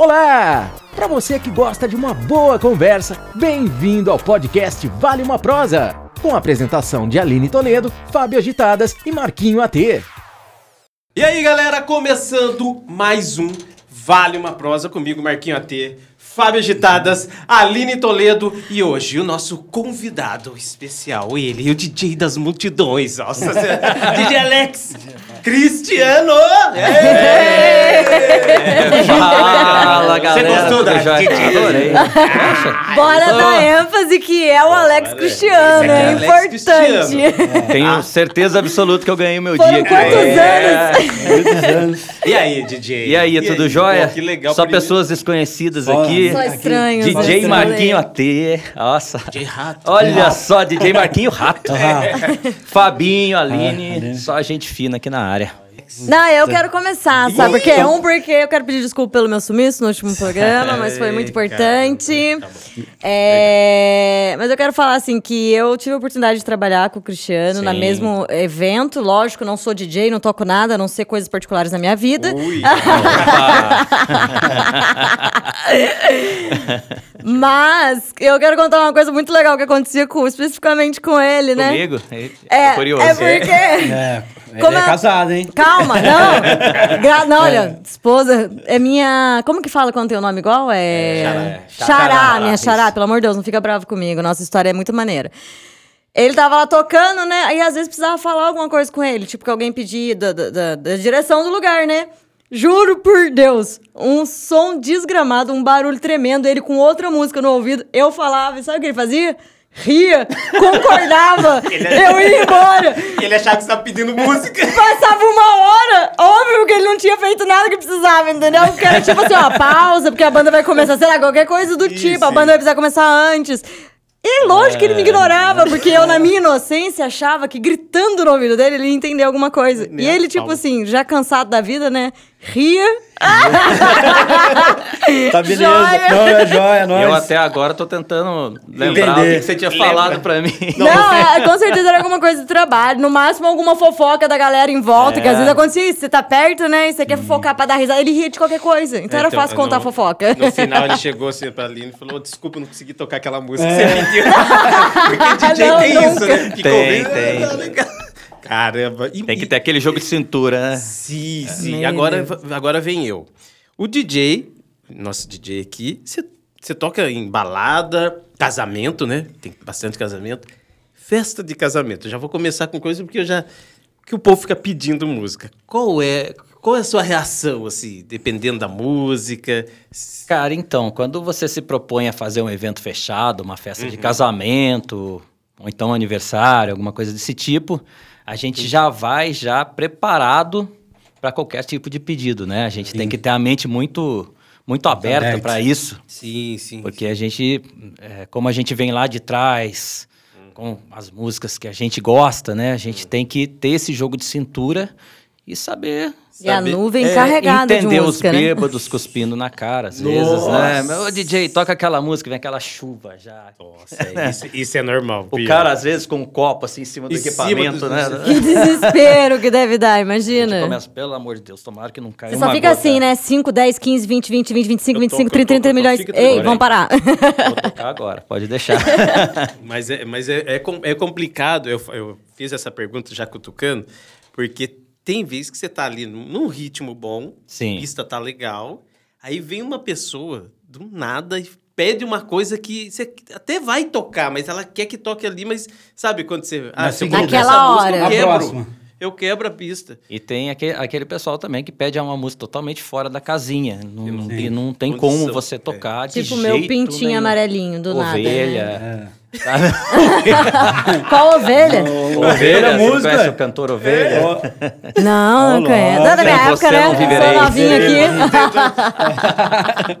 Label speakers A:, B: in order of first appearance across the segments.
A: Olá! Para você que gosta de uma boa conversa, bem-vindo ao podcast Vale uma Prosa, com a apresentação de Aline Toledo, Fábio Agitadas e Marquinho AT.
B: E aí, galera, começando mais um Vale uma Prosa comigo, Marquinho AT, Fábio Agitadas, Aline Toledo e hoje o nosso convidado especial, ele, o DJ das multidões, nossa, DJ Alex Cristiano!
C: Fala, galera.
B: Você gostou da? DJ?
C: Adorei. Poxa,
D: Bora dar ênfase que é o Alex Cristiano,
B: é
D: é
B: Alex
D: importante.
C: tenho certeza absoluta que eu ganhei o meu
D: Foram
C: dia aqui.
D: quantos
C: É.
D: anos?
B: E aí, DJ?
C: E aí, tudo
B: aí?
C: jóia?
B: Pô, que legal.
C: Só
B: primeiro-
C: pessoas desconhecidas aqui.
D: Só estranhos. só
C: DJ
D: estranhos.
C: Marquinho AT. Nossa.
B: DJ Rato.
C: Olha só, DJ Marquinho Rato.
E: Ah,
C: Fabinho, Aline,
E: Aline.
C: só gente fina aqui na área.
D: Não, eu quero começar, sabe por quê? Um, porque eu quero pedir desculpa pelo meu sumiço no último programa, mas foi muito importante.
B: tá
D: É, Mas eu quero falar assim que eu tive a oportunidade de trabalhar com o Cristiano no
C: Sim.
D: mesmo evento. Lógico, não sou DJ, não toco nada, a não ser coisas particulares na minha vida.
B: Ui,
D: Mas eu quero contar uma coisa muito legal que acontecia com, especificamente com ele, né?
C: Comigo? Tô
D: É,
C: curioso.
D: é porque.
E: é, ele
D: Como
E: é
D: é-
E: casado, hein?
D: Calma, não. Gra- não, olha, esposa é minha. Como que fala quando tem o nome igual? É.
B: Xará.
D: Xará,
B: Xará,
D: minha
B: isso.
D: xará, pelo amor de Deus, não fica bravo comigo. Nossa história é muito maneira. Ele tava lá tocando, né? Aí às vezes precisava falar alguma coisa com ele, tipo que alguém pedia da, da, da- da direção do lugar, né? Juro por Deus, um som desgramado, um barulho tremendo, ele com outra música no ouvido. Eu falava, e sabe o que ele fazia? Ria, concordava,
B: é-
D: eu ia embora.
B: Ele achava que você tava pedindo música.
D: Passava uma hora, óbvio que ele não tinha feito nada que precisava, entendeu? Porque era tipo assim, ó, pausa, porque a banda vai começar, sei lá, qualquer coisa do
B: Isso,
D: tipo, a banda vai precisar começar antes. E lógico que ele me ignorava, porque eu, na minha inocência, achava que gritando no ouvido dele, ele ia entender alguma coisa. E ele, tipo assim, já cansado da vida, né? Ria.
E: Tá beleza.
D: Joia.
E: Não, é joia, nós.
C: Eu até agora tô tentando lembrar
E: Entender.
C: o que que você tinha falado pra mim.
D: Não, é, com certeza era alguma coisa de trabalho. No máximo, alguma fofoca da galera em volta, que às
C: É.
D: vezes acontecia isso. Você tá perto, né? E você quer fofocar pra dar risada. Ele ria de qualquer coisa. Então, era
B: Então,
D: fácil contar
B: no-
D: fofoca.
B: No final ele chegou assim pra Aline e falou: Desculpa, eu não consegui tocar aquela música que
E: É.
B: você pediu. Porque DJ
D: Não,
B: tem
D: nunca.
B: isso, né? Ficou
C: Tem,
B: bem-
C: tem.
B: Tá legal. Caramba. E-
C: Tem que ter aquele jogo de cintura, né?
B: Sim, sim.
D: Meu
B: Agora, agora vem eu. O DJ, nosso DJ aqui, você- você toca em balada, casamento, né? Tem bastante casamento. Festa de casamento. Eu já vou começar com coisa porque eu já. que o povo fica pedindo música. Qual é. Qual é a sua reação, assim, dependendo da música?
C: Cara, então, quando você se propõe a fazer um evento fechado, uma festa
B: Uhum.
C: de casamento, ou então um aniversário, alguma coisa desse tipo, a gente já vai já preparado para qualquer tipo de pedido, né? A gente tem que ter a mente muito muito aberta para isso,
B: Sim, sim.
C: porque a gente, é, como a gente vem lá de trás, com as músicas que a gente gosta, né? A gente tem que ter esse jogo de cintura e saber
D: E a
B: Saber-
D: nuvem
B: é,
D: carregada de
C: entender
D: música,
C: os
D: né?
C: bêbados cuspindo na cara, às vezes, né? Ô, DJ, toca aquela música, vem aquela chuva já.
B: Nossa, é, isso, isso é normal.
C: O
B: pior.
C: cara, às vezes, com um copo assim em cima do
B: Em cima
C: equipamento,
B: dos-
C: né?
D: Que desespero que deve dar,
C: A
D: imagina.
C: começa, pelo amor de Deus, tomara que não caia
D: Você
C: uma
D: só fica
C: gota.
D: assim, né? 5, 10, 15, 20, 20, 20, 25,
B: Eu
D: 25,
B: toco,
D: 30, 30
B: eu toco,
D: milhões. Ei, vamos parar.
C: Vou tocar agora, pode deixar.
B: Mas é, mas é, é, é complicado, eu, eu fiz essa pergunta já cutucando, porque tem vezes que você tá ali num, ritmo bom,
C: Sim.
B: a pista tá legal, aí vem uma pessoa do nada e pede uma coisa que você até vai tocar, mas ela quer que toque ali, mas sabe quando você...
E: Na
B: se eu essa
D: Naquela
B: música,
D: hora.
B: Eu
E: A
B: quebro,
E: próxima.
B: Eu quebro a pista.
C: E tem aquele, aquele pessoal também que pede uma música totalmente fora da casinha. Não, e não tem
B: Condição,
C: como você
B: é.
C: tocar de
D: Tipo, meu pintinho
C: nenhum.
D: amarelinho, do nada.
C: Ovelha.
E: É.
D: Qual ovelha?
C: Ovelha, você não
E: música.
C: conhece o cantor Ovelha?
E: Ó,
D: Não, não conheço.
E: louco.
D: Da minha época,
C: você
D: né?
C: não.
D: Sou novinha aqui.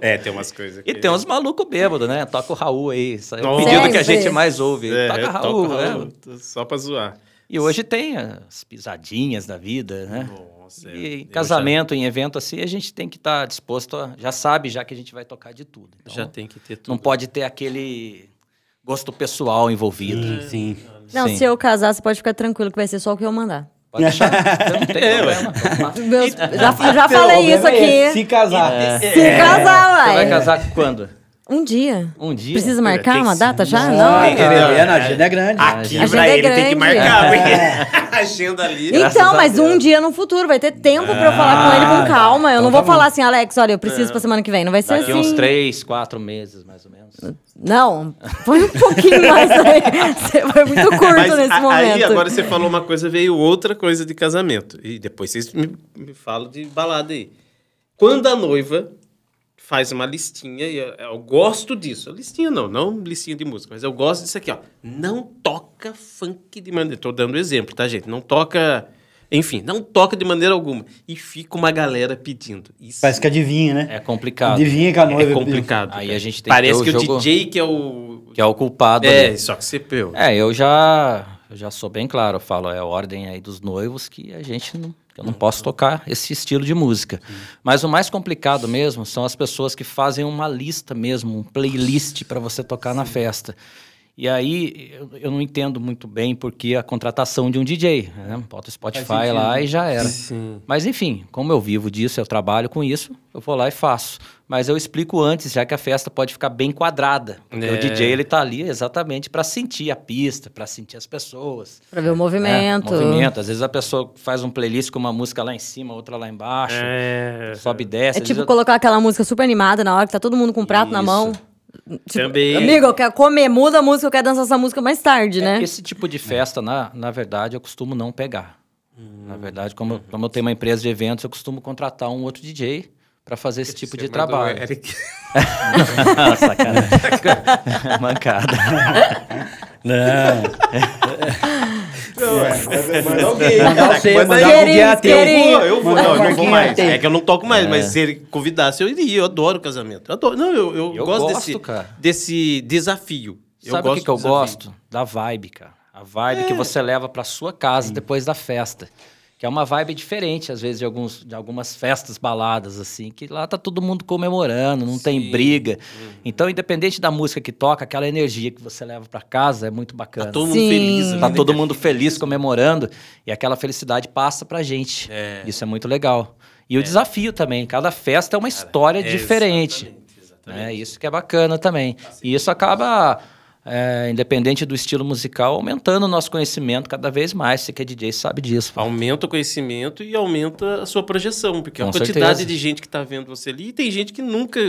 B: É, tem umas coisas
C: E tem uns malucos bêbados, né? Toca o Raul aí. É o
B: Nossa.
C: pedido que a gente mais ouve.
B: É,
C: Toca Raul,
B: toco
C: né?
B: Raul, Só pra zoar.
C: E hoje tem as pisadinhas da vida, né?
B: Nossa, é.
C: E em
B: Eu
C: casamento, em evento assim, a gente tem que estar disposto a. Já sabe, já que a gente vai tocar de tudo. Então,
B: Já, já tem que ter tudo.
C: Não pode ter aquele gosto pessoal envolvido.
E: sim, sim.
D: Não,
C: Sim.
D: se eu casar, você pode ficar tranquilo que vai ser só o que eu mandar.
C: Pode deixar, não tem
B: É,
C: problema.
D: Meus- já já
E: Então,
D: falei isso
E: é
D: aqui.
E: Se casar.
D: Se casar,
C: Você vai casar quando?
D: Um dia.
C: Um dia?
D: Precisa marcar
B: Tem
D: uma data já?
E: Não,
D: Não.
B: Tem-
E: é, a agenda é grande.
B: Aqui
D: A
B: pra
D: agenda é
B: ele tem que
D: grande.
B: marcar, a agenda ali.
D: Então, mas um dia no futuro, vai ter tempo pra eu falar com ele
E: Ah,
D: com calma. Eu
E: então
D: não
E: tá
D: vou
E: bom.
D: falar assim, Alex, olha, eu preciso pra semana que vem. Não vai ser
C: Daqui
D: assim.
C: uns três, quatro meses, mais ou menos.
D: Não, foi um pouquinho mais aí. Foi muito curto
B: Mas
D: nesse
B: a-
D: momento.
B: aí agora você falou uma coisa, veio outra coisa de casamento. E depois vocês me, me falam de balada aí. Quando a noiva faz uma listinha, e eu, eu gosto disso. Listinha não, não listinha de música, mas eu gosto disso aqui, ó. Não toca funk de maneira. Tô dando exemplo, tá, gente? Não toca. Enfim, não toca de maneira alguma. E fica uma galera pedindo. Isso
E: Parece que adivinha, né?
C: É complicado.
E: Adivinha que a noiva
B: é complicado.
C: Aí a gente tem que
B: Parece que
C: o
B: o
C: jogo-
B: DJ que é o.
C: Que é o culpado.
B: É,
C: ali.
B: só que você peu.
C: É, eu já, eu já sou bem claro, eu falo, é a ordem aí dos noivos que a gente não, eu não posso tocar esse estilo de música. Mas o mais complicado mesmo são as pessoas que fazem uma lista mesmo, um playlist para você tocar na festa. E aí eu, eu não entendo muito bem porque a contratação de um DJ, né? Bota o Spotify lá e já era.
B: Sim.
C: Mas enfim, como eu vivo disso, eu trabalho com isso, eu vou lá e faço. Mas eu explico antes, já que a festa pode ficar bem quadrada. Porque
B: É.
C: o DJ ele tá ali exatamente para sentir a pista, para sentir as pessoas.
D: Pra ver o
C: né?
D: movimento.
C: Movimento. Às vezes a pessoa faz um playlist com uma música lá em cima, outra lá embaixo,
B: É.
C: sobe e desce.
D: É tipo
C: eu-
D: colocar aquela música super animada na hora que tá todo mundo com o prato na
C: Isso.
D: mão. Tipo,
B: Também.
D: Amigo, eu quero comer, muda a música, eu quero dançar essa música mais tarde,
C: É,
D: né?
C: Esse tipo de festa, na, na verdade, eu costumo não pegar.
B: Hum.
C: Na verdade, como, como eu tenho uma empresa de eventos, eu costumo contratar um outro DJ para fazer esse tipo
B: Você
C: de
B: mandou
C: trabalho.
B: Eric.
C: Sacanagem. Mancada.
E: Não.
B: Manda alguém.
E: Mandar você,
B: Manda
E: mandar
B: aí.
E: alguém
D: querido.
B: Eu vou, eu vou. Não, eu não vou mais. É que eu não toco mais, mas se ele convidasse, eu iria. Eu adoro casamento. Eu adoro. Não, eu, eu,
C: Eu
B: gosto,
C: gosto,
B: desse,
C: cara.
B: desse desafio.
C: Sabe o que, que eu
B: desafio.
C: gosto? Da vibe, cara. A vibe
B: É.
C: que você leva para sua casa depois da festa. Que é uma vibe diferente, às vezes, de, alguns, de algumas festas, baladas, assim, que lá tá todo mundo comemorando, não tem
B: Sim.
C: briga.
B: Uhum.
C: Então, independente da música que toca, aquela energia que você leva para casa é muito bacana.
B: Tá todo mundo
D: Sim.
B: feliz.
C: Tá
B: né,
C: todo
B: cara?
C: mundo feliz comemorando e aquela felicidade passa pra gente.
B: É.
C: Isso é muito legal. E o desafio também, cada festa é uma história
B: É,
C: diferente.
B: exatamente, exatamente.
C: né? Isso que é bacana também. E isso acaba, é, independente do estilo musical, aumentando o nosso conhecimento cada vez mais. Você que é DJ sabe disso.
B: Aumenta o conhecimento e aumenta a sua projeção, porque a
C: Com
B: quantidade
C: certeza.
B: de gente que tá vendo você ali, e tem gente que nunca.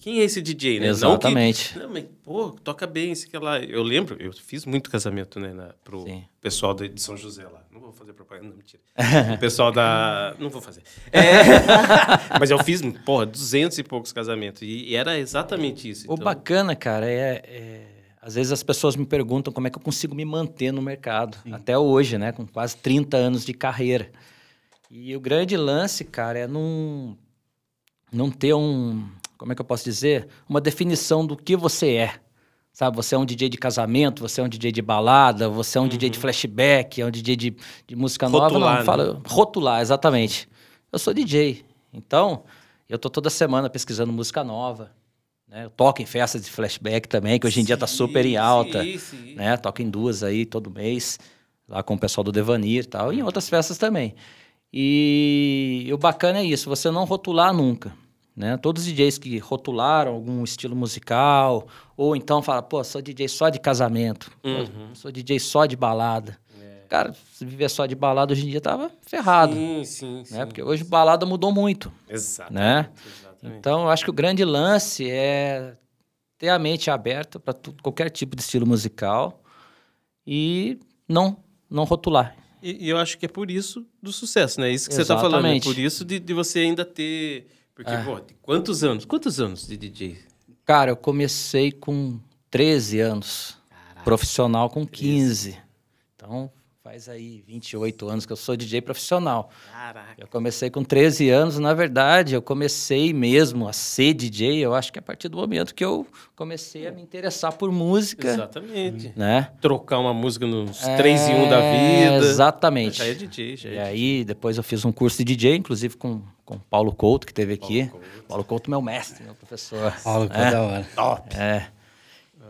B: Quem é esse DJ, né?
C: Exatamente.
B: Não, que, não mas, pô, toca bem, isso que lá. Eu lembro, eu fiz muito casamento, né, na, pro
C: Sim.
B: pessoal de, de São José lá. Não vou fazer propaganda, não, mentira. o pessoal da. Não vou fazer. É, mas eu fiz, porra, duzentos e poucos casamentos. E, e era exatamente isso.
C: O
B: então-
C: bacana, cara, é, é- Às vezes as pessoas me perguntam como é que eu consigo me manter no mercado. Até hoje, né? Com quase 30 anos de carreira. E o grande lance, cara, é não, não ter um. Como é que eu posso dizer? Uma definição do que você é. Sabe, você é um DJ de casamento, você é um DJ de balada, você é um DJ de flashback, é um DJ de, de música nova.
B: Rotular,
C: Não,
B: né?
C: fala, rotular, exatamente. Eu sou DJ. Então, eu tô toda semana pesquisando música nova. Né? Eu toco em festas de flashback também, que hoje em dia tá
B: Sim,
C: super em alta.
B: sim, sim.
C: Né? Toco em duas aí todo mês, lá com o pessoal do Devanir e tal, e em outras festas também. E, o bacana é isso, você não rotular nunca. Né? Todos os DJs que rotularam algum estilo musical, ou então fala, pô, sou DJ só de casamento,
B: Uhum.
C: sou DJ só de balada. Cara, se viver só de balada hoje em dia tava ferrado.
B: Sim, sim, sim.
C: Né? Porque hoje balada mudou muito.
B: Exatamente.
C: né?
B: exatamente.
C: Então, eu acho que o grande lance é ter a mente aberta para qualquer tipo de estilo musical e não não rotular.
B: E, e eu acho que é por isso do sucesso, né? Isso que você tá falando. É
C: Exatamente.
B: por isso de, de você ainda ter. Porque,
C: É.
B: pô, quantos anos? Quantos anos de DJ?
C: Cara, eu comecei com 13 anos, profissional com 15. Então, faz aí 28 anos que eu sou DJ profissional.
B: Caraca.
C: Eu comecei com 13 anos, na verdade, eu comecei mesmo a ser DJ, eu acho que a partir do momento que eu comecei a me interessar por música,
B: Exatamente.
C: né?
B: Trocar uma música nos 3 em 1 da vida.
C: Exatamente.
B: Já é DJ, já
C: E
B: é
C: aí, depois eu fiz um curso de DJ, inclusive com com Paulo Couto, que teve aqui.
B: Paulo Couto.
C: Paulo Couto, meu mestre, meu professor.
E: Paulo, que
C: É.
E: da hora.
B: Top.
C: É.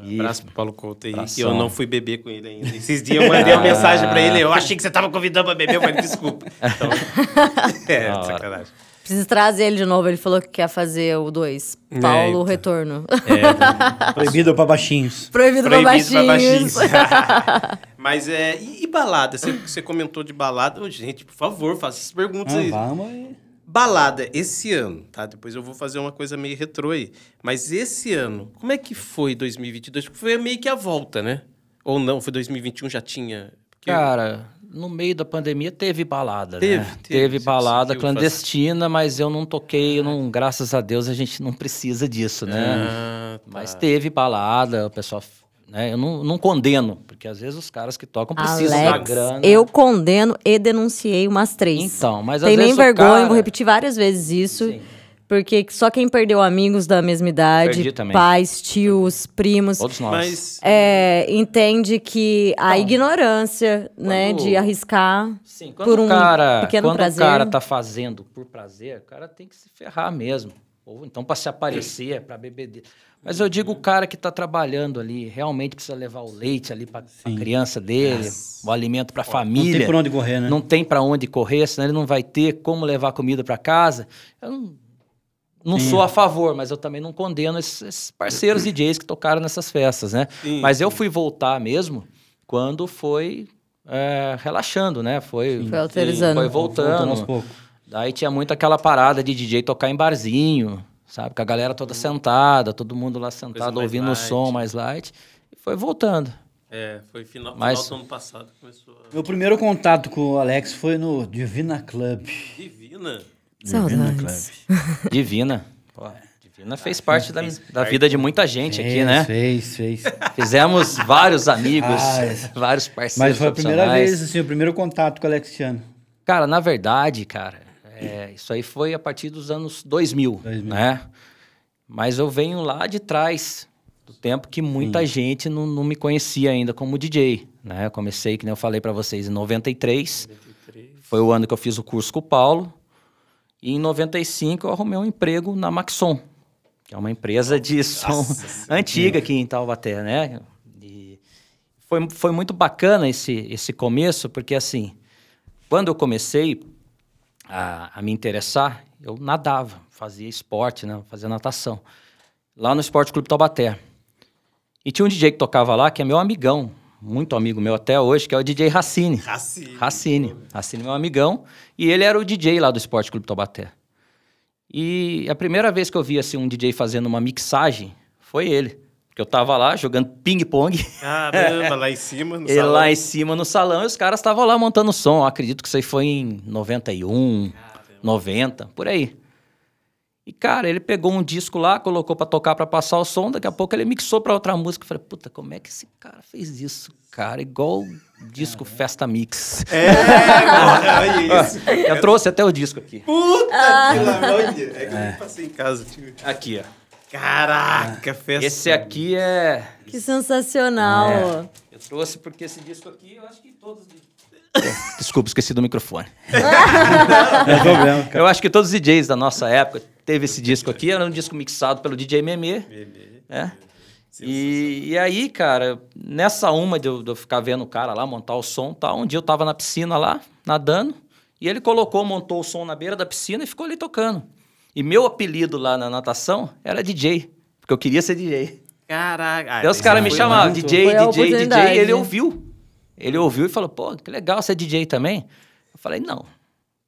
C: Isso.
B: Abraço pro Paulo Couto aí, que eu não fui beber com ele ainda. Esses dias eu mandei uma mensagem pra ele, eu achei que você tava convidando pra beber, eu falei, desculpa. Então, é, sacanagem.
D: Preciso trazer ele de novo. Ele falou que quer fazer o 2.
B: É,
D: Paulo
B: então.
D: Retorno.
E: Proibido pra baixinhos.
D: Proibido, pra
B: Proibido pra
D: baixinhos.
B: baixinhos. Mas é. E, e balada? Você, você comentou de balada. Ô, gente, por favor, faça essas perguntas
E: Ah,
B: aí.
E: vamos aí.
B: Balada, esse ano, tá? Depois eu vou fazer uma coisa meio retrô aí. Mas esse ano, como é que foi 2022? Porque foi meio que a volta, né? Ou não? Foi 2021 já tinha. Porque-
C: Cara, no meio da pandemia teve balada,
B: Teve,
C: né?
B: teve.
C: Teve balada clandestina, mas eu não toquei, eu não, graças a Deus a gente não precisa disso, né?
B: Ah, tá.
C: Mas teve balada, o pessoal, né? Eu não, não condeno, porque às vezes os caras que tocam precisam da
D: Alex,
C: grana.
D: eu condeno e denunciei umas três.
C: Então, mas às
D: Tem nem
C: vezes
D: vergonha,
C: cara-
D: vou repetir várias vezes isso.
C: Sim.
D: Porque só quem perdeu amigos da mesma idade, pais, tios, primos,
C: Todos nós.
B: Mas.
D: é, entende que a ignorância, né,
C: quando-
D: de arriscar
C: Sim, quando
D: por
C: o
D: um
C: cara,
D: pequeno
C: quando
D: prazer.
C: o cara tá fazendo por prazer, o cara tem que se ferrar mesmo. Ou então para se aparecer, para beber. de- Mas eu digo o cara que tá trabalhando ali, realmente precisa levar o leite ali para a criança dele, o alimento para a
E: Não
C: família.
E: tem por onde correr, né?
C: Não tem para onde correr, senão ele não vai ter como levar comida para casa. Eu não, não sou a favor, mas eu também não condeno esses, esses parceiros DJs que tocaram nessas festas, né?
B: Sim,
C: mas eu fui voltar mesmo quando foi é, relaxando, né? Foi,
D: Foi autorizando.
C: foi
E: Voltando
C: voltando.
E: aos poucos.
C: Daí tinha muito aquela parada de DJ tocar em barzinho, sabe? Com a galera toda sentada, todo mundo lá sentado ouvindo o
B: light.
C: som mais light. E foi voltando.
B: É, foi final,
C: Mas-
B: final do ano passado que começou a.
E: Meu primeiro contato com o Alex foi no Divina Club.
B: Divina.
E: Divina
D: Saudades.
C: Divina. Pô, Divina fez parte da, da vida de muita gente aqui, né?
E: Fez, fez.
C: Fizemos vários amigos,
E: Ah, é.
C: vários parceiros.
E: Mas foi a primeira vez, assim, o primeiro contato com o Alexiano.
C: Cara, na verdade, cara, é, isso aí foi a partir dos anos 2000,
E: 2000.
C: né? Mas eu venho lá de trás, do tempo que muita gente não, não me conhecia ainda como DJ, né? Eu comecei, que nem eu falei pra vocês, em 93. Foi o ano que eu fiz o curso com o Paulo. E em 95 eu arrumei um emprego na Maxon, que é uma empresa de som antiga aqui em Taubaté, né? E foi, foi muito bacana esse, esse começo, porque assim, quando eu comecei a, a me interessar, eu nadava, fazia esporte, né? Fazia natação. Lá no Esporte Clube Taubaté. E tinha um DJ que tocava lá, que é meu amigão, muito amigo meu até hoje, que é o DJ Racine.
B: Racine.
C: Racine. Racine, meu amigão. E ele era o DJ lá do Esporte Clube Taubaté. E a primeira vez que eu vi assim, um DJ fazendo uma mixagem foi ele. Porque eu tava lá jogando ping-pong.
B: Caramba, lá em cima. No
C: E
B: salão.
C: lá em cima no salão, e os caras estavam lá montando som. Eu acredito que isso aí foi em 91, 90, por aí. E, cara, ele pegou um disco lá, colocou pra tocar pra passar o som, daqui a pouco ele mixou pra outra música. Eu falei, puta, como é que esse cara fez isso, cara? Igual o disco Festa Mix.
B: É, olha isso.
C: Eu trouxe até o disco aqui.
B: Puta que lá, olha. É que eu não passei em casa, tio.
C: Aqui, ó.
B: Caraca, festa.
C: Esse aqui é.
D: Que sensacional.
C: É. Eu trouxe porque esse disco aqui, eu acho que todos. Desculpa, esqueci do microfone.
E: Não é problema, cara.
C: Eu acho que todos os DJs da nossa época teve esse disco aqui, era um disco mixado pelo DJ Memê. né? E, e aí, cara, nessa uma de eu, de eu ficar vendo o cara lá montar o som e tal, um dia eu tava na piscina lá, nadando, e ele colocou, montou o som na beira da piscina e ficou ali tocando. E meu apelido lá na natação era DJ, porque eu queria ser DJ.
B: Caraca. Ah,
C: Daí os
B: esse
C: caras me chamavam, DJ,
D: Foi
C: DJ, DJ, e ele ouviu. Ele ouviu e falou, pô, que legal ser DJ também. Eu falei, não,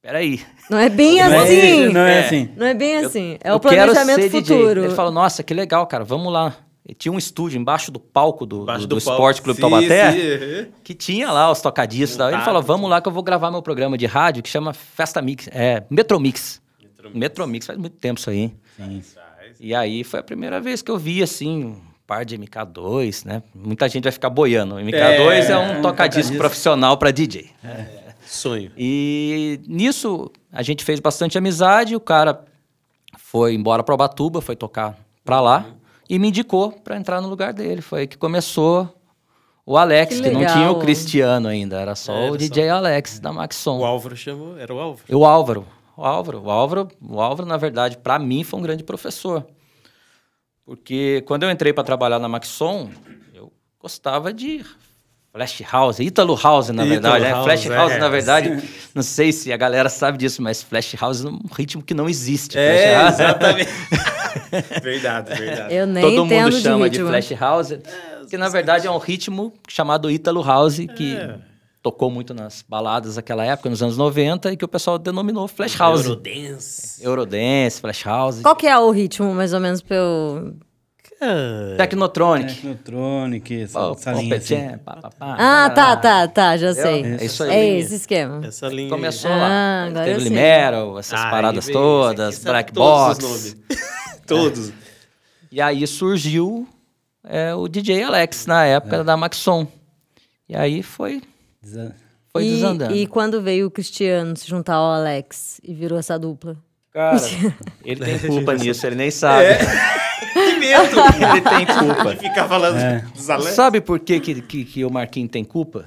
C: peraí.
D: Não é bem
E: Não é
D: assim.
E: isso, não é
C: É.
E: assim.
D: Não é bem assim. É
C: eu
D: o
C: quero
D: planejamento
C: ser DJ.
D: futuro.
C: Ele falou, nossa, que legal, cara, vamos lá. E tinha um estúdio embaixo do palco do, do, do
B: palco.
C: Esporte Clube
B: Sim,
C: Taubaté,
B: sim,
C: que tinha lá os tocadistas. e tal. Ele falou, vamos lá que eu vou gravar meu programa de rádio que chama Festa Mix, é, Metromix. Metromix, faz muito tempo isso aí, hein? E aí foi a primeira vez que eu vi, assim, um par de MK2, né? Muita gente vai ficar boiando. O MK2 é,
E: É,
C: um
E: um
C: tocadisco
E: tocadisco.
C: profissional para DJ.
B: Sonho.
C: E nisso a gente fez bastante amizade. O cara foi embora para Ubatuba, foi tocar para lá e me indicou para entrar no lugar dele. Foi aí que começou o Alex,
D: Que
C: que, não tinha o Cristiano ainda, era só
B: É, era
C: o
B: só-
C: DJ Alex da Maxon.
B: O Álvaro chamou, era o Álvaro.
C: E o Álvaro, o Álvaro, o Álvaro, o Álvaro, na verdade, para mim foi um grande professor. Porque quando eu entrei para trabalhar na Maxon, eu gostava de Flash House, Ítalo House, na verdade. né?
B: House,
C: Flash House,
B: é.
C: na verdade, não sei se a galera sabe disso, mas Flash House é um ritmo que não existe.
B: É,
C: Flash House-
B: exatamente. verdade, verdade.
D: Eu nem
C: Todo
D: entendo
C: mundo chama
D: de
C: de. Flash House, que na verdade é um ritmo chamado Ítalo House, que
B: É.
C: tocou muito nas baladas daquela época, nos anos 90, e que o pessoal denominou Flash House.
B: Eurodance.
C: Eurodance, Flash House,
D: Qual que é o ritmo, mais ou menos, pra eu...
C: Technotronic.
E: Technotronic, essa,
C: Pô,
E: essa linha assim.
C: Pá, pá, pá,
D: Ah, tá, tá, tá, já sei.
C: É isso aí.
D: É esse esquema.
B: Essa linha.
C: Começou
D: Ah,
C: lá.
D: agora
C: Teve. Limero, essas
B: Ah,
C: paradas
B: aí veio,
C: todas, Black
B: todos os
C: Box.
B: nomes. todos.
C: E aí surgiu é, o DJ Alex na época da Maxon. E aí foi, foi
D: e,
C: desandando.
D: E quando veio o Cristiano se juntar ao Alex e virou essa dupla?
C: Cara, ele tem culpa nisso, ele nem sabe.
B: Que medo.
C: Ele tem culpa.
B: De ficar falando
E: É.
B: dos Alex.
C: Sabe por que, que, que, que o Marquinho tem culpa?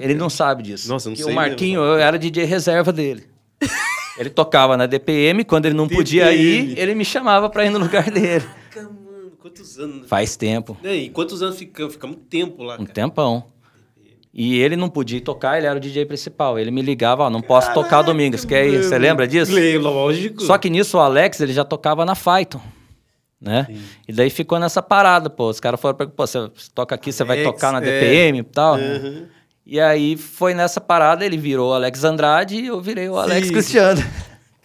C: Ele não sabe disso.
B: Nossa, não
C: Porque
B: sei
C: O Marquinho, eu era DJ reserva dele. Ele tocava na DPM, quando ele não podia ir,
B: DPM.
C: ele me chamava pra ir no lugar dele.
B: Caraca, mano, quantos anos?
C: Faz tempo,
B: E aí, quantos anos ficamos? Ficamos um tempo lá,
C: um
B: cara.
C: tempão. E ele não podia tocar, ele era o DJ principal. Ele me ligava, ó, não posso tocar domingo, você quer ir? Você lembra disso?
B: Lógico.
C: Só que nisso o Alex, ele já tocava na Python, né? E daí ficou nessa parada, pô. Os caras foram, pra- pô, você toca aqui, você vai
B: Alex,
C: tocar na
B: é.
C: DPM e tal.
B: Uhum.
C: E aí foi nessa parada, ele virou o Alex Andrade e eu virei o Alex
B: Sim.
C: Cristiano.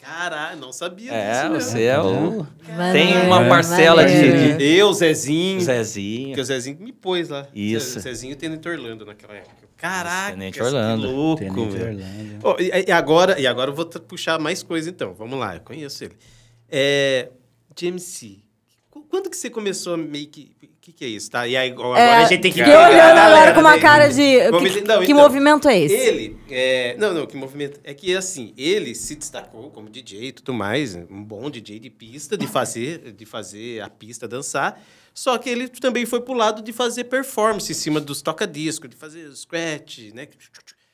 B: Caralho, não sabia
C: É,
B: disso mesmo.
C: você é o...
D: Maneiro,
C: Tem uma parcela de- de-
B: Eu, Zezinho.
C: Zezinho.
B: Porque o Zezinho me pôs lá.
C: Isso.
B: Ze- Zezinho Tenente Orlando naquela época. Caraca,
C: Tenente
B: que
C: Orlando.
B: louco,
E: Tenente
B: meu.
E: Orlando.
B: Ó, e, e agora, e agora eu vou puxar mais coisa então. Vamos lá, eu conheço ele. É, GMC. Qu- Quando que você começou a meio que... O que, que é isso, tá? E aí, agora
D: É,
B: a gente tem que...
D: Fiquei olhando agora
B: galera,
D: com uma cara de.
B: Vamos
D: Que,
B: não,
D: que
B: então,
D: movimento é esse?
B: Ele, é, não, não, que movimento. É que assim, ele se destacou como DJ e tudo mais, um bom DJ de pista, de fazer, de fazer a pista dançar. Só que ele também foi pro lado de fazer performance em cima dos toca-disco, de fazer scratch, né?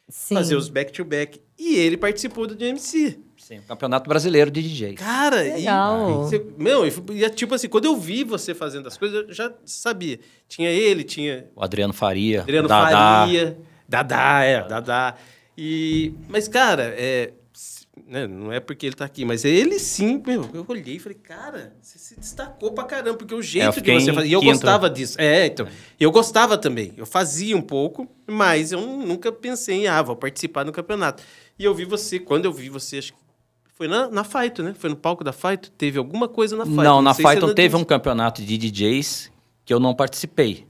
D: Sim.
B: Fazer os back-to-back. E ele participou do DMC.
C: Sim, Campeonato Brasileiro de DJ.
B: Cara,
D: Legal.
B: e, você, meu, e e é tipo assim, quando eu vi você fazendo as coisas, eu já sabia. Tinha ele, tinha
C: O Adriano Faria.
B: Adriano
C: Dadá.
B: Faria. Dadá, é, Dadá. E, mas, cara, é, né, não é porque ele tá aqui, mas ele sim, meu, eu olhei e falei, cara, você se destacou pra caramba, porque o jeito de
C: fiquei
B: você fazer. E eu
C: quinto.
B: gostava disso. É, então. Eu gostava também. Eu fazia um pouco, mas eu nunca pensei em, ah, vou participar no campeonato. E eu vi você, quando eu vi você, acho que foi na, na Fight, né? Foi no palco da Fight? Teve alguma coisa na Fight?
C: Não, na
B: sei se é na
C: teve um campeonato de DJs que eu não participei.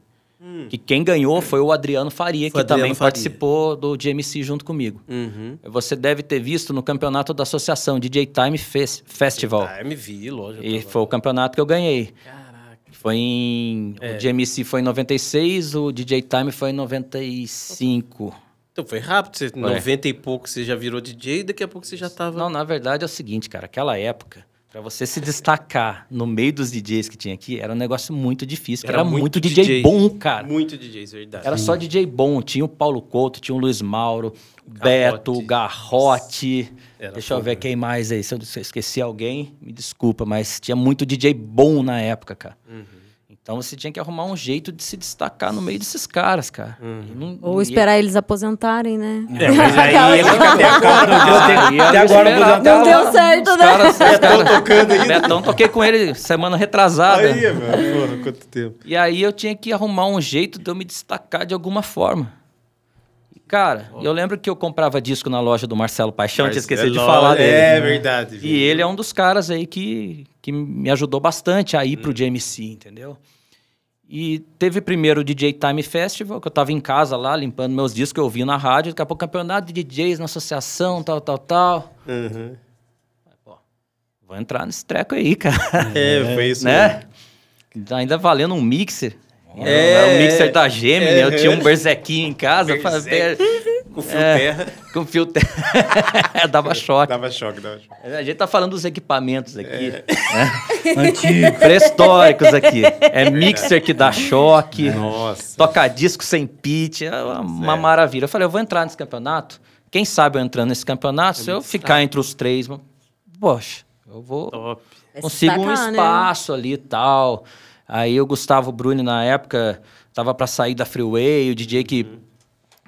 C: Que quem ganhou foi o Adriano Faria,
B: Hum. Foi
C: que também
B: Adriano Faria.
C: participou do GMC junto comigo.
B: Uhum.
C: Você deve ter visto no campeonato da associação DJ Time Fes- Festival.
B: Ah, me vi, lógico.
C: E foi o campeonato que eu ganhei.
B: Caraca.
C: Foi em.
B: É.
C: O GMC foi em 96, o DJ Time foi em 95.
B: Então foi rápido, você, 90 e pouco você já virou DJ e daqui a pouco você já tava.
C: Não, na verdade é o seguinte, cara. Aquela época, pra você se destacar no meio dos DJs que tinha aqui, era um negócio muito difícil. Era, muito, DJ, bom, cara.
B: Muito DJs, verdade.
C: Era só DJ bom. Tinha o Paulo Couto, tinha o Luiz Mauro, o Beto, o Garrote.
B: Era
C: Deixa eu ver
B: né?
C: quem mais aí. Se eu se eu esqueci alguém, me desculpa, mas tinha muito DJ bom na época, cara.
B: Uhum.
C: Então você tinha que arrumar um jeito de se destacar no meio desses caras, cara. E não-
D: Ou esperar eles aposentarem, né?
B: É, mas aí ele fica até agora.
E: Até
C: eu
E: agora
C: esperava.
E: aposentado.
D: Não deu certo,
C: Os
D: né?
C: caras, os
B: Betão tocando ainda.
C: Betão, toquei com ele semana retrasada.
B: Aí, mano, quanto tempo.
C: E aí eu tinha que arrumar um jeito de eu me destacar de alguma forma. Cara, eu lembro que eu comprava disco na loja do Marcelo Paixão, tinha esquecido de
B: Mas,
C: falar dele.
B: É verdade.
C: E ele é um dos caras aí que, que me ajudou bastante a ir pro JMC, entendeu? E teve primeiro o DJ Time Festival, que eu tava em casa lá, limpando meus discos, eu ouvi na rádio, daqui a pouco campeonato de DJs na associação, tal, tal, tal.
B: Uhum.
C: Pô, vou entrar nesse treco aí, cara.
B: É, foi isso.
C: né? Ainda valendo um mixer.
B: É,
C: Era um mixer da Gemini,
B: é,
C: eu tinha
B: é.
C: um berzequinho em casa.
B: Berserk. Com fio
C: É.
B: terra.
C: Com fio terra. dava choque.
B: Dava choque, dava choque.
C: A gente tá falando dos equipamentos aqui.
B: É.
E: Antigo.
C: Pré-históricos aqui. É mixer que dá choque.
B: Nossa.
C: Toca disco sem pitch. É uma, uma maravilha. Eu falei, eu vou entrar nesse campeonato. Quem sabe eu entrando nesse campeonato, se eu ficar entre os três, poxa, eu vou
B: Top.
D: É
C: consigo um
D: destacar, né?
C: espaço ali e tal. Aí o Gustavo Bruni, na época, tava para sair da Freeway, o DJ que,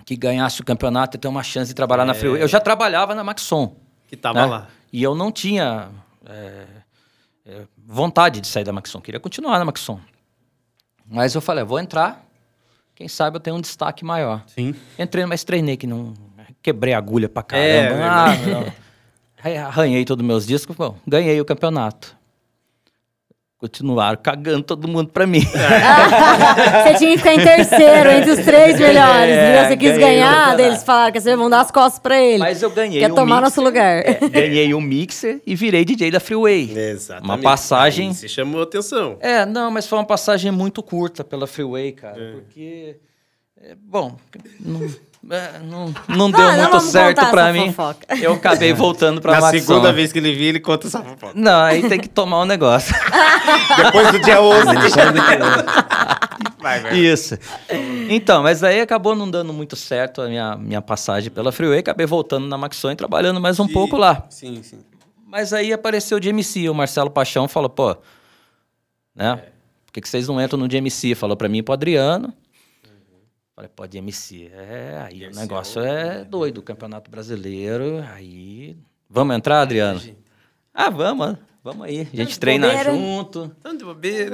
C: que ganhasse o campeonato ia ter uma chance de trabalhar na Freeway. Eu já trabalhava na Maxon.
B: Que tava
C: né?
B: lá.
C: E eu não tinha é, é, vontade de sair da Maxon, queria continuar na Maxon. Mas eu falei, vou entrar, quem sabe eu tenho um destaque maior.
B: Sim.
C: Entrei, mas treinei que não. Quebrei a agulha pra
B: É,
C: caramba. Ah, não. Aí Arranhei todos os meus discos, bom, ganhei o campeonato. Continuaram cagando todo mundo pra mim.
D: Você tinha que ficar em terceiro, entre os três melhores.
C: É?
D: Você quis ganhar, daí eles falaram que vocês vão dar as costas pra ele.
C: Mas eu ganhei
D: Quer
C: um
D: tomar
C: mixer,
D: nosso lugar.
C: é, ganhei um mixer e virei DJ da Freeway.
B: Exatamente.
C: Uma passagem.
B: Aí Você chamou atenção.
C: É, não, mas foi uma passagem muito curta pela Freeway, cara.
B: É.
C: Porque. é, bom, não, é, não, não deu
D: Ah, não
C: muito
D: vamos
C: certo
D: essa
C: mim.
D: fofoca.
C: Eu acabei voltando pra
B: Na
C: Maxon.
B: segunda vez que ele viu, ele conta essa fofoca.
C: Não, aí tem que tomar um negócio.
B: Depois do dia 11 de janeiro. Vai.
C: Isso. Então, mas aí acabou não dando muito certo a minha, minha passagem pela Freeway. Acabei voltando na Maxon e trabalhando mais um pouco lá.
B: Sim, sim.
C: Mas aí apareceu o DMC, o Marcelo Paixão falou, pô, né? Por que, que vocês não entram no DMC? Falou pra mim e pro Adriano. Falei, pô, DMC, é, aí o
B: DMC
C: negócio
B: é o-
C: é doido, o Campeonato Brasileiro, aí... Vamos entrar, Adriano? Ah, vamos, vamos aí. A gente treina
D: bobeira.
C: junto.
B: Tanto de bobeira.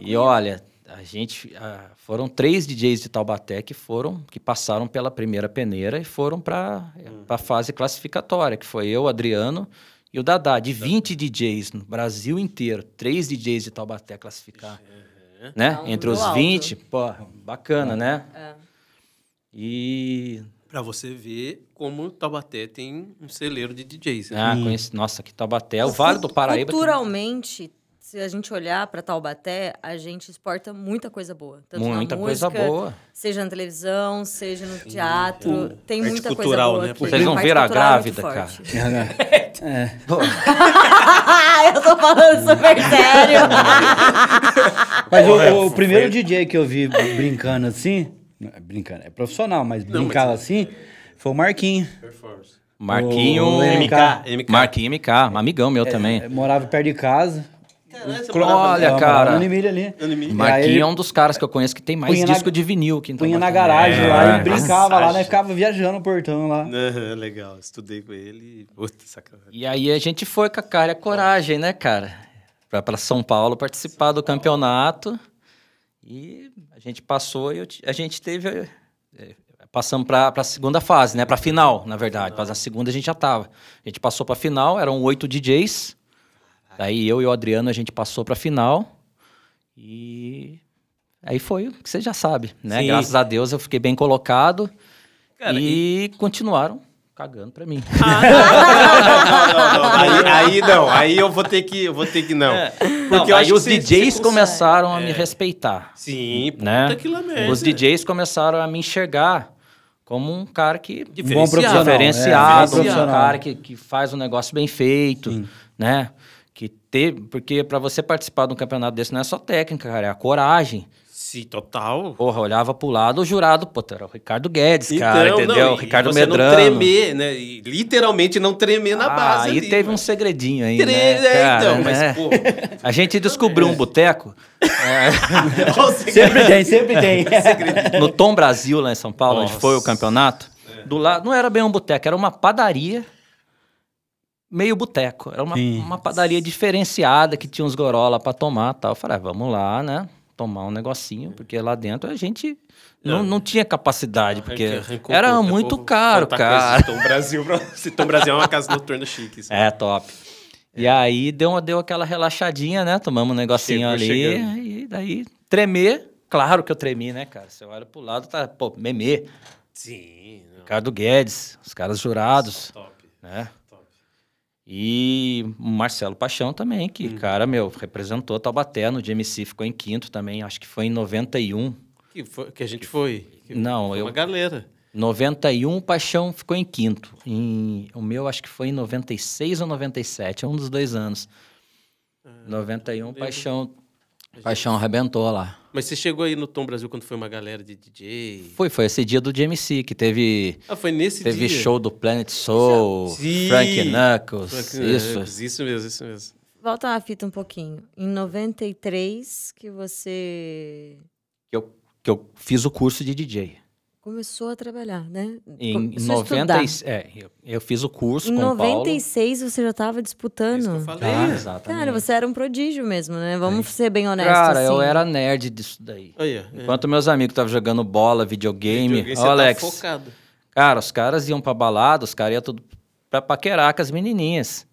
C: E olha, a gente... ah, foram três DJs de Taubaté que foram, que passaram pela primeira peneira e foram para a fase classificatória, que foi eu, Adriano e o Dadá. De 20 DJs no Brasil inteiro, três DJs de Taubaté classificar. Né?
D: Tá um
C: Entre os
D: nível alto.
C: 20, pô, bacana, né?
D: É.
C: E...
B: Pra você ver como Taubaté tem um celeiro de DJs. né?
C: Ah, conheci, nossa, que Taubaté, é o Vale do Paraíba. tem-
D: Culturalmente, se a gente olhar pra Taubaté, a gente exporta muita coisa boa. Tanto na
C: Muita coisa
D: música,
C: boa.
D: Seja na televisão, seja no teatro. Tem muita
B: cultural,
D: coisa boa
B: né?
D: aqui.
C: Vocês
D: Parte
C: viram a
D: cultural é
C: grávida, cara?
E: É.
D: Eu tô falando super sério.
E: Mas o- o, primeiro DJ que eu vi brincando assim, é brincando, é profissional, mas brincava assim, foi o Marquinho.
B: Performance.
C: Marquinho...
E: O
B: MK. MK.
C: Marquinho MK, um amigão meu também.
E: É, morava perto de casa.
B: Caralho,
C: Olha, cara.
E: No Unimilha ali.
C: Marquinhos é um dos caras que eu conheço que tem mais
E: punha na-
C: disco de vinil aqui em
E: Punha na garagem
B: É,
E: lá e brincava lá, né? Ficava viajando no portão lá.
B: Legal. Estudei com ele. Puta, sacanagem.
C: E aí a gente foi com a cara e a coragem, né, cara? Pra, pra São Paulo participar do campeonato. E a gente passou e a gente teve. eh, Passamos pra, pra segunda fase, né? Pra final, na verdade. Mas na segunda a gente já tava. A gente passou pra final, eram oito DJs. Daí eu e o Adriano a gente passou pra final. E aí foi o que você já sabe, né?
B: Sim.
C: Graças a Deus eu fiquei bem colocado.
B: Cara,
C: e continuaram cagando pra mim.
B: não, não, não. Aí, aí não, aí eu vou ter que, eu vou ter que não.
C: Não,
B: Porque
C: aí os
B: você-
C: DJs
B: você
C: começaram a me
B: É.
C: respeitar,
B: Sim, puta
C: né?
B: merda.
C: Os DJs começaram a me enxergar como um cara que
B: Diferenciado.
E: profissional,
C: diferenciado,
E: é,
C: um
E: profissional.
C: cara que, que faz um negócio bem feito, né? Teve, porque para você participar de um campeonato desse não é só técnica, cara, é a coragem.
B: Sim, total.
C: Porra, olhava pro lado, o jurado, pô, era o Ricardo Guedes, cara,
B: Então, não,
C: entendeu?
B: e-
C: o Ricardo
B: e você
C: Medrano.
B: não tremer, né? E literalmente não tremer na
C: ah,
B: base
C: aí
B: ali,
C: teve
B: mano.
C: um segredinho aí,
B: Tre-
C: né,
B: é,
C: cara,
B: então, mas,
C: né?
B: pô...
C: A gente descobriu um boteco
B: o segredo.
E: Sempre tem, sempre tem.
C: no Tom Brasil, lá em São Paulo, onde
B: Nossa.
C: foi o campeonato. Do lado, não era bem um boteco, era uma padaria meio boteco. Era uma,
E: Sim.
C: uma padaria diferenciada que tinha uns gorola pra tomar tal. Eu falei, ah, vamos lá, né? Tomar um negocinho, porque lá dentro a gente não, não tinha capacidade, porque
B: Arranca- arrancou
C: era muito caro, cara.
B: Tom Brasil, pra... Se Tom Brasil é uma casa noturna chique. assim.
C: É, top. E aí deu, uma- deu aquela relaxadinha, né? Tomamos um negocinho
B: Chegou
C: ali.
B: chegando.
C: E daí, tremer. Claro que eu tremi, né, cara? Você olha pro lado, tá, pô, meme.
B: Sim, não,
C: Ricardo Guedes, os caras jurados,
B: top,
C: né? E Marcelo Paixão também, que,
B: Uhum.
C: cara, meu, representou Taubaté no GMC, ficou em quinto também, acho que foi em 91.
B: Que, foi, que a gente foi. Que
C: Não,
B: foi
C: eu-
B: Uma galera.
C: 91, o Paixão ficou em quinto. Em, o meu acho que foi em 96 ou 97, é um dos dois anos.
B: Ah,
C: 91, Paixão, Paixão arrebentou lá.
B: Mas você chegou aí no Tom Brasil quando foi uma galera de DJ?
C: Foi, foi esse dia do GMC, que teve,
B: Ah, foi nesse
C: teve
B: dia?
C: show do Planet Soul,
B: Sim.
C: Frank Knuckles,
B: Frank
C: isso.
B: Knuckles, Isso mesmo, isso mesmo.
D: Volta a fita um pouquinho. Em 93 que você
C: Que eu, que eu fiz o curso de DJ.
D: Começou a trabalhar, né?
C: Em
D: Começou a
C: 90,
D: estudar.
C: é, eu, eu fiz o curso
D: Em
C: com o Paulo.
D: 96 você já estava
B: Isso que eu
D: disputando.
B: falei.
C: Ah, exatamente.
D: Cara, você era um prodígio mesmo, né? Vamos ser bem honestos.
C: Cara,
D: assim.
C: eu era nerd disso daí.
B: Olha, é.
C: Enquanto meus amigos estavam jogando bola, videogame,
B: Videogame, tá
C: Alex,
B: focado.
C: cara, os caras iam pra balada, os caras iam tudo pra paquerar com as menininhas.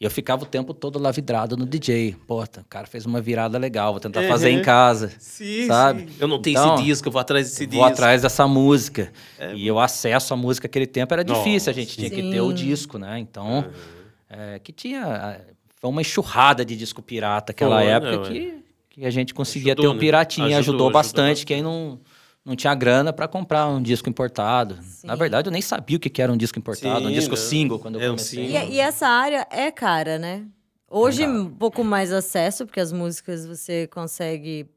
C: E eu ficava o tempo todo lá vidrado no DJ. Pô, o cara fez uma virada legal, vou tentar fazer em
B: Uhum.
C: casa.
B: Sim,
C: Sabe?
B: sim. Eu não tenho
C: Então,
B: esse disco, eu vou atrás desse disco.
C: Vou atrás dessa música. E o acesso à música naquele tempo era difícil, a gente tinha que ter o
D: Sim.
C: disco, né? Então, é, que tinha... Foi uma enxurrada de disco pirata aquela
B: Foi,
C: época
B: não, é.
C: que, que a gente conseguia
B: Ajudou,
C: ter um
B: né?
C: piratinha.
B: Ajudou,
C: Ajudou,
B: ajudou
C: bastante,
B: bastante.
C: quem não, não tinha grana para comprar um disco importado. Na verdade, eu nem sabia o que era um disco importado, um
B: Sim,
C: disco
B: não.
C: single, quando eu
B: É um
C: comecei.
B: single.
D: E, e essa área é cara, né? Hoje, um pouco mais acesso, porque as músicas você consegue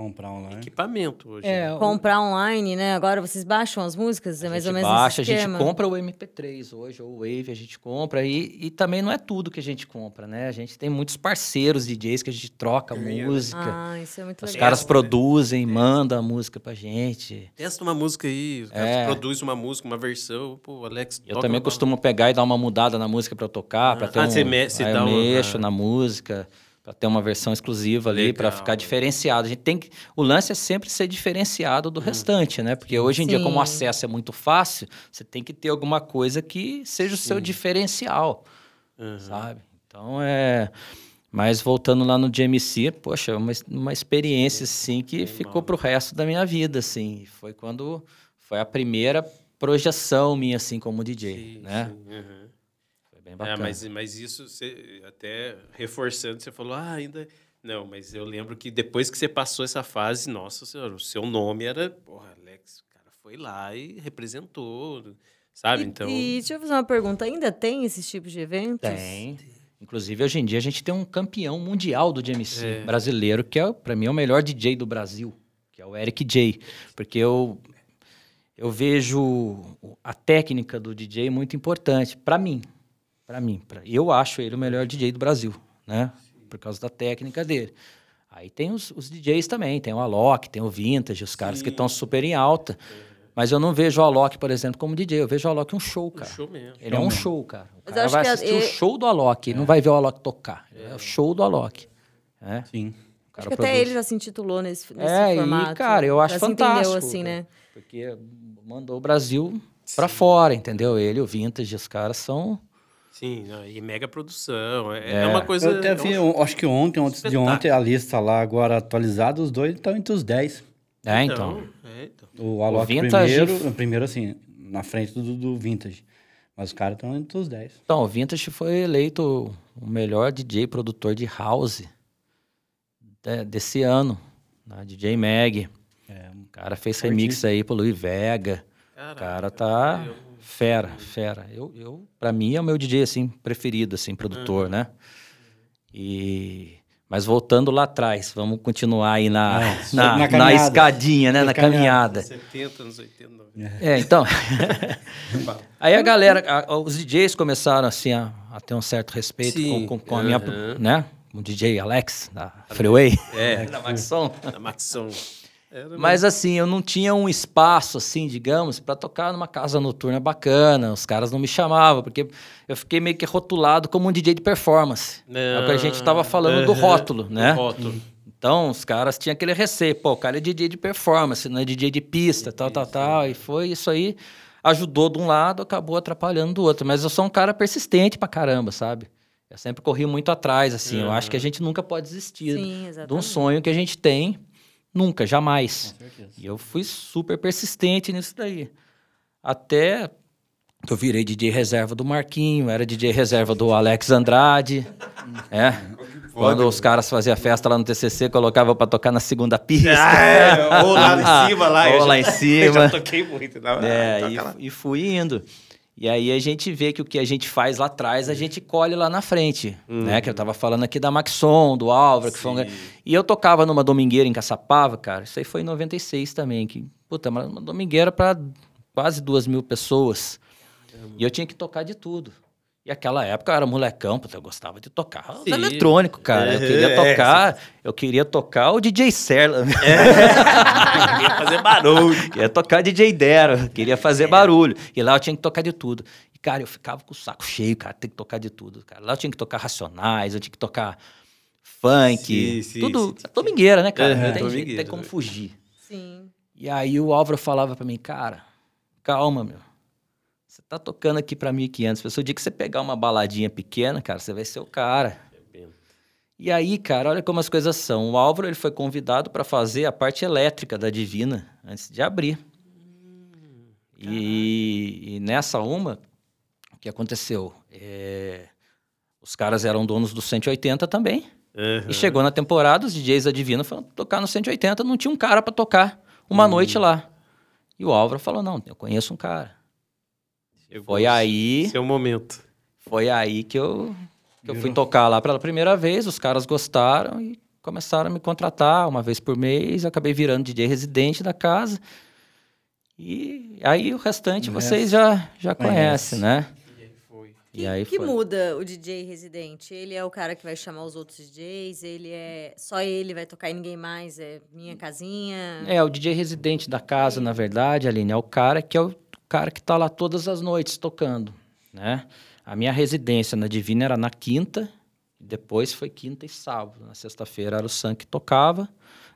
E: Comprar online.
B: Equipamento hoje.
C: É,
B: né?
D: comprar online, né? Agora vocês baixam as músicas, é mais ou menos
C: baixa, a gente compra o MP3 hoje, ou o Wave, a gente compra. E, e também não é tudo que a gente compra, né? A gente tem muitos parceiros DJs que a gente troca música.
D: Ah, isso é muito
C: Os
D: legal.
C: caras produzem, mandam a música pra gente.
B: Testa uma música aí, os caras
C: É.
B: produzem uma música, uma versão. Pô, Alex.
C: Eu
B: toca
C: também costumo pegar e dar uma mudada na música pra eu tocar, pra
B: Ah,
C: ter
B: ah,
C: um...
B: você me- você
C: aí
B: dá
C: eu
B: uma-
C: mexo
B: ah.
C: na música, pra ter uma versão exclusiva ali, pra
B: Legal.
C: ficar diferenciado. A gente tem que... O lance é sempre ser diferenciado
B: Hum.
C: do restante, né? Porque hoje em dia, como o
D: Sim.
C: acesso é muito fácil, você tem que ter alguma coisa que seja o seu diferencial, sabe? Então, é... Mas voltando lá no GMC, poxa, uma, uma experiência, assim, que ficou pro resto da minha vida, assim. Foi quando... Foi a primeira projeção minha, assim, como DJ,
B: Sim,
C: né?
B: sim, uhum.
C: Bem
B: É,
C: bacana.
B: mas, mas isso, você, até reforçando, você falou, ah, ainda. Não, mas eu lembro que depois que você passou essa fase, nossa senhora, o seu nome era. Porra, Alex, o cara foi lá e representou, sabe?
D: E,
B: então.
D: e deixa eu fazer uma pergunta: ainda tem esses tipos de eventos?
C: Tem. Inclusive, hoje em dia, a gente tem um campeão mundial do GMC
B: É.
C: brasileiro, que é, para mim, é o melhor DJ do Brasil, que é o Eric J. Porque eu, eu vejo a técnica do DJ muito importante, para mim. Para mim. Pra, eu acho ele o melhor DJ do Brasil, né? Por causa da técnica dele. Aí tem os, os DJs também, tem o Alok, tem o Vintage, os caras que estão super em alta. Mas eu não vejo o Alok, por exemplo, como DJ. Eu vejo o Alok um show,
B: um
C: cara.
B: show mesmo.
C: Ele é um show, cara. O
D: Mas eu
C: cara
D: acho
C: vai
D: que a-
C: assistir o
D: e-
C: show do Alok, ele não vai ver o Alok tocar. É o show do Alok. É,
E: Sim.
C: o cara
D: Acho que até
C: produz.
D: ele já se intitulou nesse, nesse
C: É,
D: formato.
C: e, cara, eu acho
D: já se
C: fantástico.
D: entendeu assim, né?
C: Porque mandou o Brasil pra fora, entendeu? Ele, o Vintage, os caras são...
B: Sim, e mega produção. É, é
C: É.
B: uma coisa.
E: Eu até vi,
B: é um-
E: eu acho que ontem, antes de ontem, a lista lá agora atualizada, os dois estão entre os 10.
C: É, então.
B: é, então.
E: O Alok
C: Vintage-
E: primeiro, primeiro assim, na frente do, do Vintage. Mas os caras estão entre os 10.
C: Então, o Vintage foi eleito o melhor DJ produtor de house de- desse ano. né? DJ Mag.
E: É,
C: O cara fez remix aí pro Luiz Vega. O
B: Caraca,
C: cara tá
B: eu-
C: fera, fera. Eu, eu, pra mim, é o meu DJ, assim, preferido, assim, produtor, né? E... Mas voltando lá atrás, vamos continuar aí na,
E: É,
C: na,
E: na
C: na,
E: caminhada.
C: escadinha, né? Na caminhada.
B: 70, anos 80, 90.
C: É, então. aí a galera, a- os DJs começaram assim a, a ter um certo respeito
B: Sim,
C: com, com, a minha,
B: aham.
C: né? O DJ Alex da Freeway,
B: É,
C: da Maxon.
B: na Maxon. Era
C: Mas assim, eu não tinha um espaço assim, digamos, para tocar numa casa noturna bacana. Os caras não me chamavam porque eu fiquei meio que rotulado como um DJ de performance. É o que a gente estava falando do rótulo, né?
B: rótulo.
C: Então, os caras tinham aquele receio. Pô, o cara é DJ de performance, não é DJ de pista, tal, tal, tal. E foi isso aí. Ajudou de um lado, acabou atrapalhando do outro. Mas eu sou um cara persistente pra caramba, sabe? Eu sempre corri muito atrás, assim. Eu acho que a gente nunca pode desistir
D: Sim,
C: de um sonho que a gente tem. Nunca, jamais. E eu fui super persistente nisso daí. Até eu virei DJ reserva do Marquinho, era DJ reserva do Alex Andrade. é. Quando os caras faziam festa lá no TCC, colocava pra tocar na segunda pista.
B: Ah, é, ou lá em cima, lá. eu
C: Ou
B: já-
C: lá em
B: Eu
C: cima.
B: já toquei muito. Não,
C: É, e,
B: lá.
C: e fui indo. E aí a gente vê que o que a gente faz lá atrás, a gente colhe lá na frente, né? Que eu tava falando aqui da Maxon, do Álvaro, que foi um... E eu tocava numa domingueira em Caçapava, cara, isso aí foi em 96 também, que, puta, uma domingueira para quase duas mil pessoas. E eu tinha que tocar de tudo. E aquela época eu era molecão, porque eu gostava de tocar
B: Sim.
C: eletrônico, cara. Eu
B: É,
C: queria
B: é,
C: tocar, eu queria tocar o DJ Serla.
B: Queria fazer barulho.
C: queria tocar DJ Dero, queria fazer barulho. E lá eu tinha que tocar de tudo. E, cara, eu ficava com o saco cheio, cara, tem que tocar de tudo, cara. Lá eu tinha que tocar Racionais, eu tinha que tocar funk,
B: Sim, sim,
C: tudo.
B: sim, sim.
C: É domingueira, né, cara? Não tem, jeito, tem como fugir.
D: Sim.
C: E aí o Álvaro falava pra mim, cara, calma, meu. Você tá tocando aqui pra 1.500 pessoas. O dia que você pegar uma baladinha pequena, cara, você vai ser o cara. E aí, cara, olha como as coisas são. O Álvaro ele foi convidado para fazer a parte elétrica da Divina antes de abrir. E, e nessa uma, o que aconteceu? É, os caras eram donos do 180 também.
B: Aham.
C: E chegou na temporada, os DJs da Divina foram tocar no 180, não tinha um cara pra tocar uma noite lá. E o Álvaro falou: Não, eu conheço um cara.
B: Chegou
C: Foi aí,
B: Seu momento.
C: foi aí que eu, que eu fui tocar lá pela primeira vez, os caras gostaram e começaram a me contratar uma vez por mês. Eu acabei virando DJ residente da casa. E aí o restante
E: O
C: vocês já, já
E: conhece.
C: conhecem, né?
B: Foi.
C: E aí
D: que
C: foi.
D: muda o DJ residente? Ele é o cara que vai chamar os outros DJs? Ele é. Só ele vai tocar e ninguém mais? É minha casinha?
C: É, o DJ residente da casa, na verdade, Aline, é o cara que é o cara que tá lá todas as noites tocando, né? A minha residência na Divina era na quinta, depois foi quinta e sábado. Na sexta-feira era o Sam que tocava,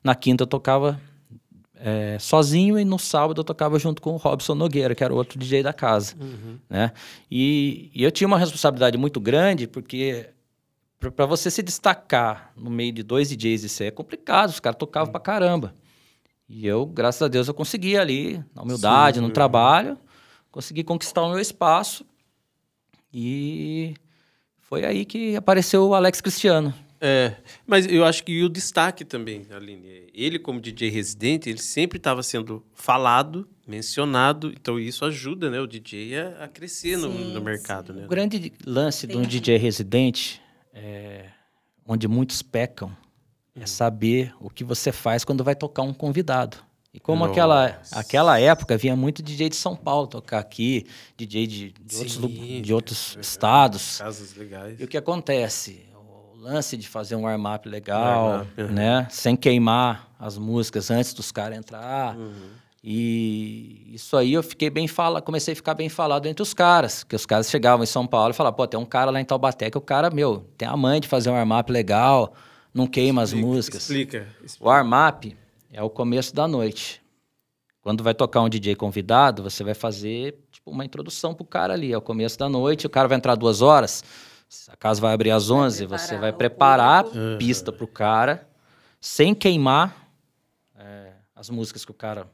C: na quinta eu tocava é, sozinho e no sábado eu tocava junto com o Robson Nogueira, que era outro DJ da casa, né? E, e eu tinha uma responsabilidade muito grande, porque para você se destacar no meio de dois DJs, isso é complicado, os caras tocavam pra caramba. E eu, graças a Deus, eu consegui ali, na humildade,
B: Sim,
C: no
B: uhum.
C: trabalho, consegui conquistar o meu espaço. E foi aí que apareceu o Alex Cristiano.
B: É, mas eu acho que o destaque também, Aline, ele como DJ residente, ele sempre estava sendo falado, mencionado, então isso ajuda, né, o DJ a, a crescer no,
D: Sim,
B: no mercado, né?
C: O grande lance de um. DJ residente, é, onde muitos pecam, é saber o que você faz quando vai tocar um convidado. E como aquela,
B: Nossa.
C: aquela época vinha muito DJ de São Paulo tocar aqui, DJ de, de outros,
B: Sim,
C: lu- de outros
B: verdade.
C: estados.
B: Casos legais.
C: E o que acontece? O lance de fazer um warm-up legal, né? Sem queimar as músicas antes dos caras entrar.
B: Uhum.
C: E isso aí eu fiquei bem fala, comecei a ficar bem falado entre os caras, que os caras chegavam em São Paulo e falavam, pô, tem um cara lá em Taubaté que o cara, meu, tem a mãe de fazer um warm-up legal, não queima as
B: Explica,
C: músicas.
B: Explica.
C: O warm-up é o começo da noite. Quando vai tocar um DJ convidado, você vai fazer tipo, uma introdução pro cara ali. É o começo da noite, o cara vai entrar duas horas. A casa vai abrir às 11,
D: preparar
C: você vai preparar
D: corpo.
C: a pista pro cara, sem queimar é, as músicas que o cara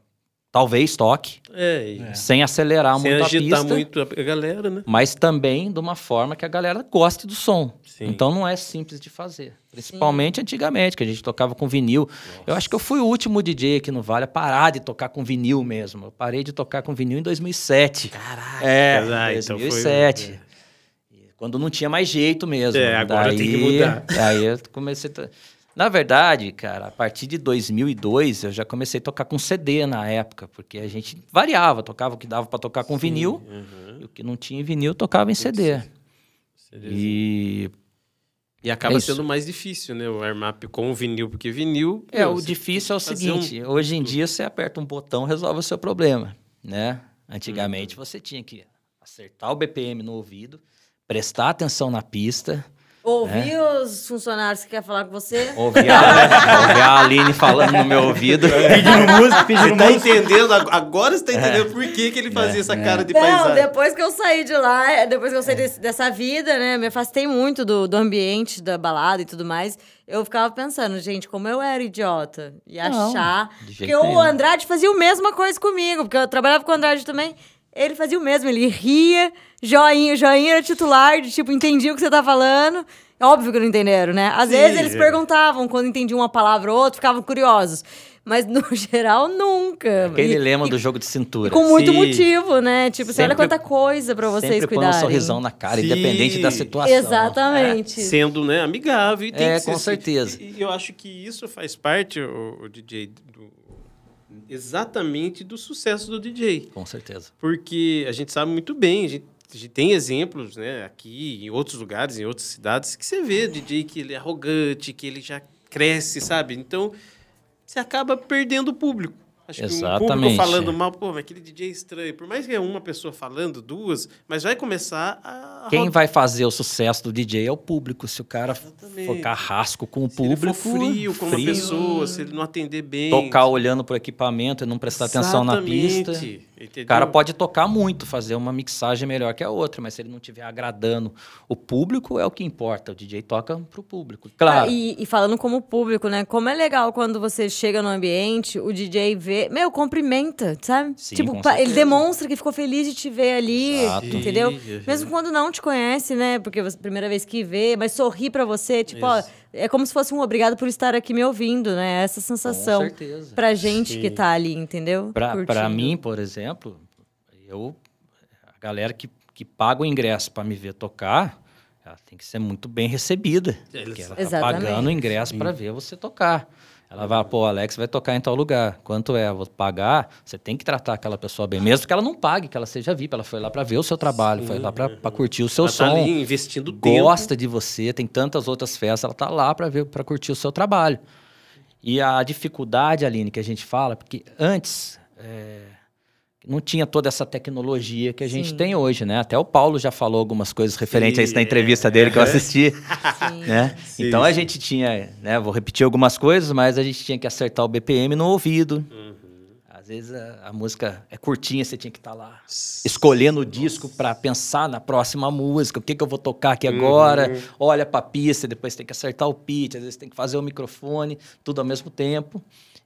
C: talvez toque,
B: É, e
C: sem acelerar
B: sem
C: muito a
B: agitar
C: pista,
B: muito a galera, né?
C: mas também de uma forma que a galera goste do som.
B: Sim.
C: Então não é simples de fazer. Principalmente antigamente, que a gente tocava com vinil. Eu acho que eu fui o último DJ aqui no Vale a parar de tocar com vinil mesmo. Eu parei de tocar com vinil em 2007.
B: Caraca.
C: É,
B: Ah, então foi-
C: 2007. Quando não tinha mais jeito mesmo.
B: É, agora tem que mudar.
C: Aí eu comecei... a Na verdade, cara, a partir de 2002 eu já comecei a tocar com CD na época, porque a gente variava, tocava o que dava para tocar com vinil,
B: Uhum.
C: e o que não tinha em vinil tocava em CD. E
B: E acaba
C: É
B: sendo mais difícil, né? O warm-up com o vinil, porque vinil.
C: É,
B: meu,
C: o difícil é o
B: fazer um-
C: seguinte, hoje em dia você aperta um botão, resolve o seu problema, né? Antigamente
B: Uhum.
C: você tinha que acertar o BPM no ouvido, prestar atenção na pista,
D: Ouvir os funcionários que querem falar com você.
C: ouvir a, ouvir a Aline falando no meu ouvido.
E: Pedindo música, pedindo
B: Você tá
E: música.
B: entendendo? ag- Agora você tá entendendo por que, que ele fazia essa cara de
D: Não,
B: paisagem.
D: depois que eu saí de lá, depois que eu saí desse- dessa vida, né? Me afastei muito do, do ambiente, da balada e tudo mais. Eu ficava pensando, gente, como eu era idiota. E achar. Porque o. Andrade fazia a mesma coisa comigo, porque eu trabalhava com o Andrade também. Ele fazia o mesmo, ele ria, joinha, joinha era titular, de tipo, entendia o que você tá falando. É óbvio que não entenderam, né? Às
B: Sim,
D: vezes eles
B: é.
D: perguntavam quando entendiam uma palavra ou outra, ficavam curiosos. Mas no geral, nunca.
C: Aquele
D: E-
C: lema
D: e-
C: do jogo de cintura.
D: e com muito
B: Sim.
D: motivo, né? Tipo, você olha
C: Sempre-
D: quanta coisa pra vocês
C: Sempre põe um
D: cuidarem.
C: sorrisão na cara,
B: Sim.
C: independente da situação.
D: Exatamente.
B: Sendo, né, amigável. E tem
C: É, com
B: assim.
C: certeza.
B: E, e eu acho que isso faz parte, o, o DJ, do- exatamente do sucesso do DJ.
C: Com certeza.
B: Porque a gente sabe muito bem, a gente tem exemplos, né, aqui, em outros lugares, em outras cidades, que você vê DJ que ele é arrogante, que ele já cresce, sabe? Então, você acaba perdendo o público. Acho que um público
C: Exatamente.
B: falando mal, pô, mas aquele DJ é estranho. Por mais que é uma pessoa falando, duas, mas vai começar a.
C: Quem vai fazer o sucesso do DJ é o público. Se o cara
B: Exatamente.
C: for carrasco com o
B: Se
C: público,
B: frio com uma
C: frio,
B: pessoa, se ele não atender bem.
C: tocar olhando pro equipamento e não prestar atenção na pista.
B: Exatamente,
C: O
B: entendeu?
C: cara pode tocar muito, fazer uma mixagem melhor que a outra, mas se ele não estiver agradando o público, é o que importa. O DJ toca pro público. Claro.
D: Ah, e, e falando como público, né? Como é legal quando você chega no ambiente, o DJ vê. Meu, cumprimenta, sabe?
C: Sim,
D: tipo, ele demonstra que ficou feliz de te ver ali,
C: Exato.
D: entendeu?
B: Sim,
D: Mesmo quando não te conhece, né? Porque você primeira vez que vê, mas sorri pra você, tipo, ó,
B: Isso.
D: É como se fosse um obrigado por estar aqui me ouvindo, né? Essa sensação
C: certeza.
D: pra gente
B: Sim.
D: que tá ali, entendeu?
C: Pra, pra mim, por exemplo, eu a galera que, que paga o ingresso para me ver tocar, ela tem que ser muito bem recebida.
B: Eles-
C: Porque ela tá
D: Exatamente.
C: pagando o ingresso para ver você tocar. Ela vai, pô, Alex vai tocar em tal lugar. Quanto é? Eu Vou pagar. Você tem que tratar aquela pessoa bem, mesmo que ela não pague, que ela seja VIP. Ela foi lá para ver o seu trabalho, foi lá para curtir o seu
B: Ela tá
C: som.
B: ali investindo tempo.
C: gosta de você, tem tantas outras festas, ela tá lá para ver, para curtir o seu trabalho. E a dificuldade, Aline, que a gente fala, porque antes é, não tinha toda essa tecnologia que a gente
D: Sim.
C: tem hoje, né? Até o Paulo já falou algumas coisas referentes a isso na
B: Sim,
C: entrevista
B: é.
C: dele que eu assisti,
D: Sim.
C: né?
B: Sim,
C: então a
B: sim.
C: gente tinha, né? Vou repetir algumas coisas, mas a gente tinha que acertar o BPM no ouvido.
B: Uhum.
C: Às vezes a, a música é curtinha, você tinha que estar lá escolhendo o disco para pensar na próxima música, o que, que eu vou tocar aqui agora,
B: Uhum.
C: olha para a pista, depois tem que acertar o pitch, às vezes tem que fazer o microfone, tudo ao mesmo tempo.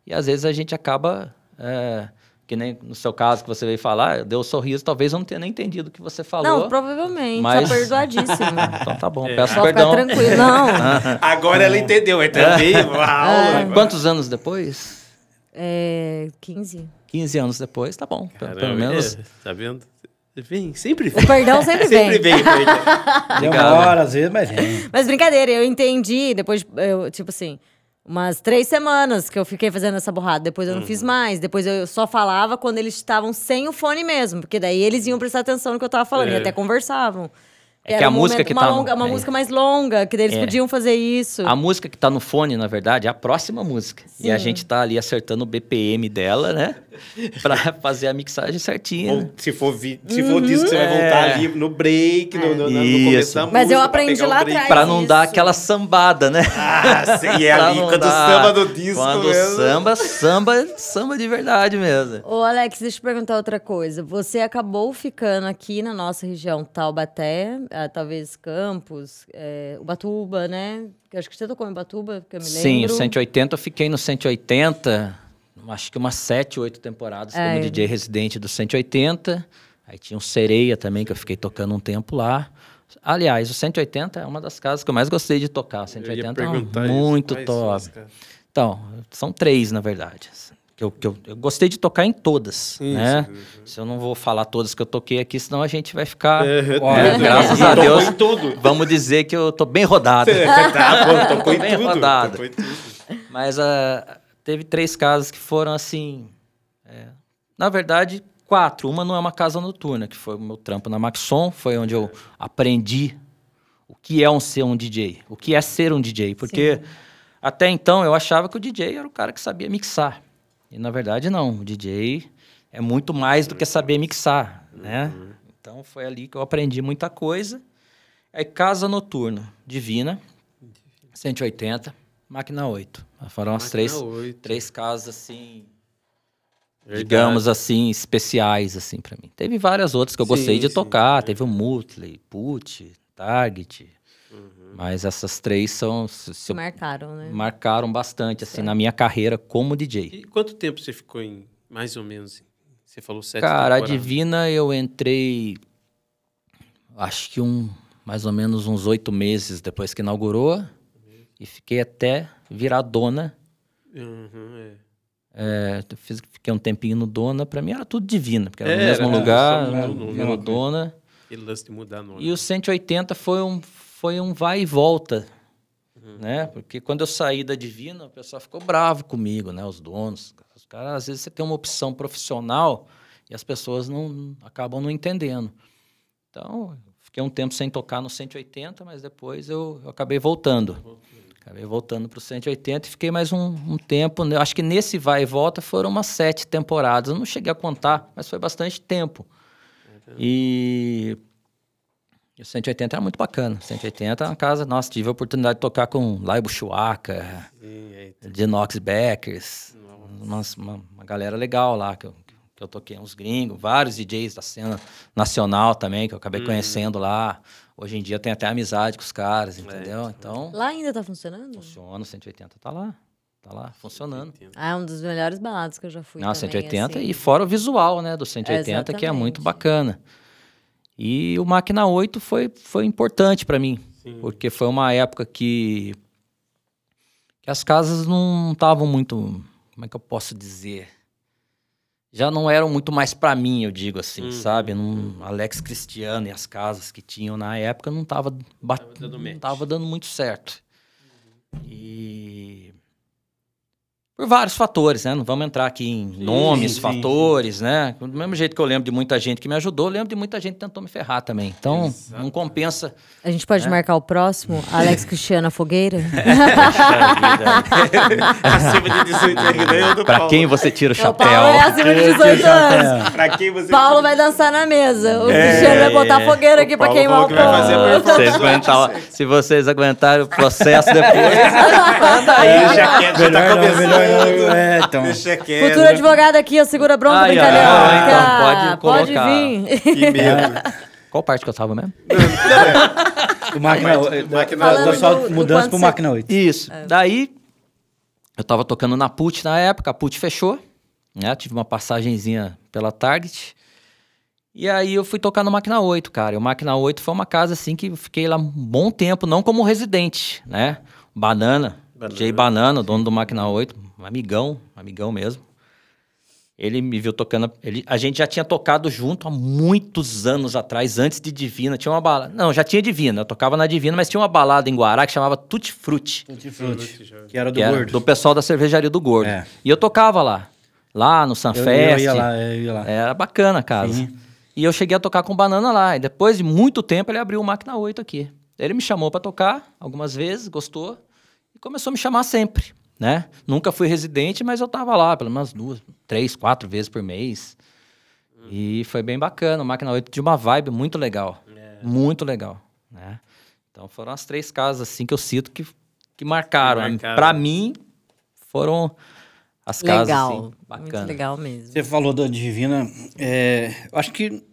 C: E às vezes a gente acaba, é, que nem no seu caso que você veio falar, deu um sorriso, talvez eu não tenha nem entendido o que você falou.
D: Não, provavelmente.
C: Mas-
D: Tá perdoadíssimo.
C: Então tá bom,
B: É.
C: peço
D: Pode ficar
C: perdão.
D: tranquilo. Não.
B: Agora ela entendeu, é também uma aula.
C: Quantos anos depois?
D: É. 15.
C: 15 anos depois, tá bom. Pelo- Pelo
B: Caramba,
C: menos.
B: é, tá vendo? Vem, sempre vem.
D: O perdão sempre vem.
B: Sempre vem. perdão.
E: Demora às vezes, mas vem.
D: Mas brincadeira, eu entendi. Depois, eu, tipo assim, umas três semanas que eu fiquei fazendo essa borrada. Depois eu não
C: Uhum.
D: fiz mais. Depois eu só falava quando eles estavam sem o fone mesmo. Porque daí eles iam prestar atenção no que eu tava falando.
B: É.
D: E até conversavam.
C: É que
D: Era
C: a
D: um
C: música
D: momento-
C: que
D: uma
C: tá no-
D: longa, Uma
C: é.
D: música mais longa, que daí eles
C: É.
D: podiam fazer isso.
C: A música que tá no fone, na verdade, é a próxima música. E a
D: Sim.
C: gente tá ali acertando o BPM dela, né? pra fazer a mixagem certinha. né?
B: Ou se for, vi, se for disco, você vai voltar ali no break, no, no, no
C: Isso.
B: começo da música.
D: Mas eu aprendi lá atrás.
C: Pra não dar
D: isso.
C: aquela sambada, né?
B: Ah, sim, e é ali, quando
C: dar-
B: samba do disco
C: Quando
B: mesmo.
C: samba, samba, samba de verdade mesmo.
D: Ô, Alex, deixa eu te perguntar outra coisa. Você acabou ficando aqui na nossa região Taubaté, ah, talvez Campos, é, Ubatuba, né? Acho que você tocou em Ubatuba, que eu me lembro.
C: Sim, o 180, eu fiquei no 180, acho que umas 7, 8 temporadas
D: É.
C: como DJ residente do 180. Aí tinha o Sereia também, que eu fiquei tocando um tempo lá. Aliás, o 180 é uma das casas que eu mais gostei de tocar. O
B: Eu ia
C: 180 é
B: isso,
C: muito
B: quais
C: top. Então, são três, na verdade. Que eu, que eu, eu gostei de tocar em todas,
B: Isso,
C: né?
B: uhum.
C: Se eu não vou falar todas que eu toquei aqui, senão a gente vai ficar...
E: Olha,
C: né, graças a
B: Tocou
C: Deus,
B: em tudo.
C: vamos dizer que eu tô bem rodado.
B: tá, bom, tocou em
C: Bem
B: tudo.
C: rodado.
B: Tocou em tudo.
C: Mas ah, teve três casas que foram assim. é, na verdade, quatro. Uma não é uma casa noturna, que foi o meu trampo na Maxon, foi onde eu aprendi o que é um ser um DJ, o que é ser um DJ. Porque até então eu achava que o DJ era o cara que sabia mixar. E na verdade, não. O DJ é muito mais do que saber mixar, né? Então foi ali que eu aprendi muita coisa. Aí, casa noturna, Divina, 180, máquina 8. Foram as três,
B: 8.
C: três casas assim,
B: Verdade.
C: digamos assim, especiais assim para mim. Teve várias outras que eu gostei
B: Sim,
C: de
B: sim,
C: tocar,
B: é.
C: teve o Mutley, Put, Target.
B: Uhum.
C: Mas essas três são se- se eu-
D: Marcaram, né?
C: marcaram bastante assim na minha carreira como DJ.
B: E quanto tempo você ficou em, mais ou menos? Você falou sete
C: Cara, a
B: temporadas.
C: Divina eu entrei, acho que um, mais ou menos uns oito meses depois que inaugurou e fiquei até virar dona.
B: Uhum, é.
C: É, fiz- fiquei um tempinho no dona, pra mim era tudo Divina, porque era no
B: É,
C: mesmo
B: era
C: lugar,
B: só
C: né,
B: no- no-
E: no-
C: dona.
B: Aquele lance de mudar nome.
C: E o 180 foi um, foi um vai e volta,
B: Uhum.
C: né? Porque quando eu saí da Divina, o pessoal ficou bravo comigo, né? Os donos. Os caras, às vezes você tem uma opção profissional e as pessoas não acabam não entendendo. Então, fiquei um tempo sem tocar no 180, mas depois eu, eu acabei voltando. Acabei voltando para o 180 e fiquei mais um, um tempo. né? Acho que nesse vai e volta foram umas sete temporadas. Eu não cheguei a contar, mas foi bastante tempo. E e o 180 era muito bacana. 180 é uma casa, nossa, tive a oportunidade de tocar com Laibo Schuaca, Knox Beckers, uma, uma galera legal lá que eu, que eu toquei, uns gringos, vários DJs da cena nacional também, que eu acabei conhecendo lá. Hoje em dia tem até amizade com os caras, entendeu? Então,
D: Lá ainda tá funcionando?
C: funciona, o 180 tá lá, tá lá, funcionando.
D: Ah, é um dos melhores balados que eu já fui.
C: Não,
D: também,
C: 180
D: assim.
C: e fora o visual, né, do 180, que é muito bacana. E o Máquina 8 foi, foi importante para mim, porque foi uma época que, que as casas não estavam muito, como é que eu posso dizer? Já não eram muito mais para mim, eu digo assim, sabe? Não, Alex Cristiano e as casas que tinham na época não tava, bat...
B: dando
C: não tava dando muito certo. E por vários fatores, né? Não vamos entrar aqui em nomes,
E: sim,
C: fatores, né? Do mesmo jeito que eu lembro de muita gente que me ajudou, eu lembro de muita gente que tentou me ferrar também. Então, não compensa.
D: A gente pode marcar o próximo? Alex Cristiana Fogueira?
B: Acima de 18 anos, ganhou do
C: Pra
B: Paulo.
C: quem você tira o
D: O
C: chapéu?
D: Paulo é acima de 18 anos.
B: Pra quem você...
D: Paulo vai dançar na mesa. O Cristiano vai botar
C: é.
D: fogueira aqui
B: O
D: pra queimar o
B: que
D: povo.
C: Vocês aguentar- se vocês aguentarem o processo depois,
B: Deixa quieto, já tá
E: Melhor não,
B: começando.
E: É, então.
B: Deixa quieto.
D: Futuro advogado aqui, ó, segura a bronca,
C: Ai, ai,
D: brincalhão.
C: ai, então
D: Ah,
C: pode
D: pode
C: colocar.
D: vir.
B: Que medo.
C: qual parte que eu tava mesmo?
E: O máquina,
B: Mas-
E: da,
B: máquina
E: da, da
D: oito.
E: só
D: Do- do
E: mudança pro máquina 8.
C: Isso. Daí, eu tava tocando na PUT na época, a PUT fechou, né? Tive uma passagenzinha pela Target. E aí eu fui tocar no Máquina 8, cara. E o Máquina 8 foi uma casa assim que eu fiquei lá um bom tempo, não como residente, né? Banana,
B: Banana.
C: Jay Banana, dono do Máquina 8, um amigão, um amigão mesmo. Ele me viu tocando. Ele, a gente já tinha tocado junto há muitos anos atrás, antes de Divina. Tinha uma balada. Não, já tinha Divina. Eu tocava na Divina, mas tinha uma balada em Guará que chamava Tutti Frutti.
E: Tutti Frutti, que era do
C: Que era
E: gordo.
C: do pessoal da cervejaria do Gordo.
E: É.
C: E eu tocava lá. Lá no Sunfest.
E: Eu, eu ia lá, eu ia lá.
C: Era bacana a casa.
E: Sim.
C: E eu cheguei a tocar com Banana lá. E depois de muito tempo, ele abriu o Máquina 8 aqui. Ele me chamou pra tocar algumas vezes, gostou. Começou a me chamar sempre, né? Nunca fui residente, mas eu tava lá pelo menos duas, três, quatro vezes por mês. E foi bem bacana. O Máquina 8 de uma vibe muito legal. Muito legal, né? Então foram as três casas assim que eu cito que, que marcaram.
B: Que marcaram.
C: Pra mim, foram as casas
D: Legal.
C: assim,
D: Muito
C: bacana.
D: legal mesmo.
E: Você falou da Divina. é, eu acho que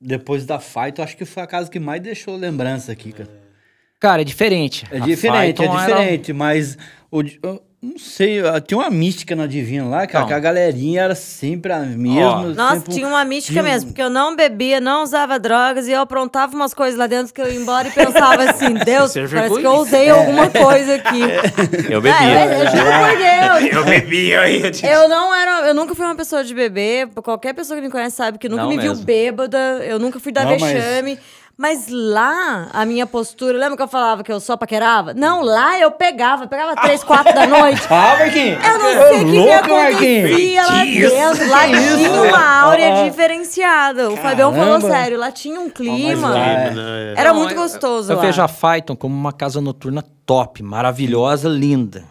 E: depois da Fight, eu acho que foi a casa que mais deixou lembrança aqui, cara.
C: Cara, é diferente.
E: É
C: A
E: diferente, é
C: Phaeton era-
E: diferente, mas o, não sei, eu- tinha uma mística na Divina lá, cara, que a galerinha era sempre a mesma.
D: Nossa,
E: sempre-
D: tinha uma mística
E: tinha
D: mesmo, porque eu não bebia, não usava drogas e eu aprontava umas coisas lá dentro que eu ia embora e pensava assim, Deus,
B: Você é
D: parece que eu usei alguma coisa aqui.
C: Eu
D: É,
C: bebia.
D: eu, eu juro por Deus.
B: Eu bebi aí. Eu
D: Eu não era, eu nunca fui uma pessoa de beber. Qualquer pessoa que me conhece sabe que nunca
C: Não
D: me viu
C: mesmo.
D: bêbada. Eu nunca fui dar
E: Não,
D: vexame. Mas... lá, a minha postura... Lembra que eu falava que eu só paquerava? Não, lá eu pegava. Pegava três, quatro da noite.
E: Ah, Marquinhos!
D: Eu não sei o que,
E: louco, Marquinhos!
D: acontecia lá dentro. Lá tinha uma áurea diferenciada. O Fabião falou sério. Lá tinha um clima.
E: lá é-
B: né?
D: Era
C: Não,
D: muito
C: eu-
D: gostoso
C: Eu
D: lá.
C: vejo a Phaeton como uma casa noturna top, maravilhosa, linda.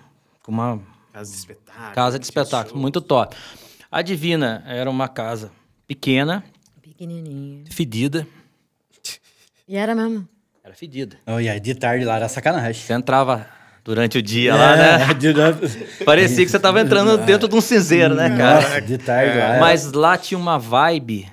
C: Com uma
B: Casa de espetáculo.
C: casa de espetáculo, muito top. A Divina era uma casa pequena,
D: Pequenininha.
C: fedida.
D: E era mesmo.
C: Era fedida.
E: Olha, de tarde lá era sacanagem.
C: Você entrava durante o dia lá, né?
E: É, de-
C: Parecia que você tava entrando dentro de um cinzeiro, né, cara?
E: Nossa, de tarde lá. era-
C: Mas lá tinha uma vibe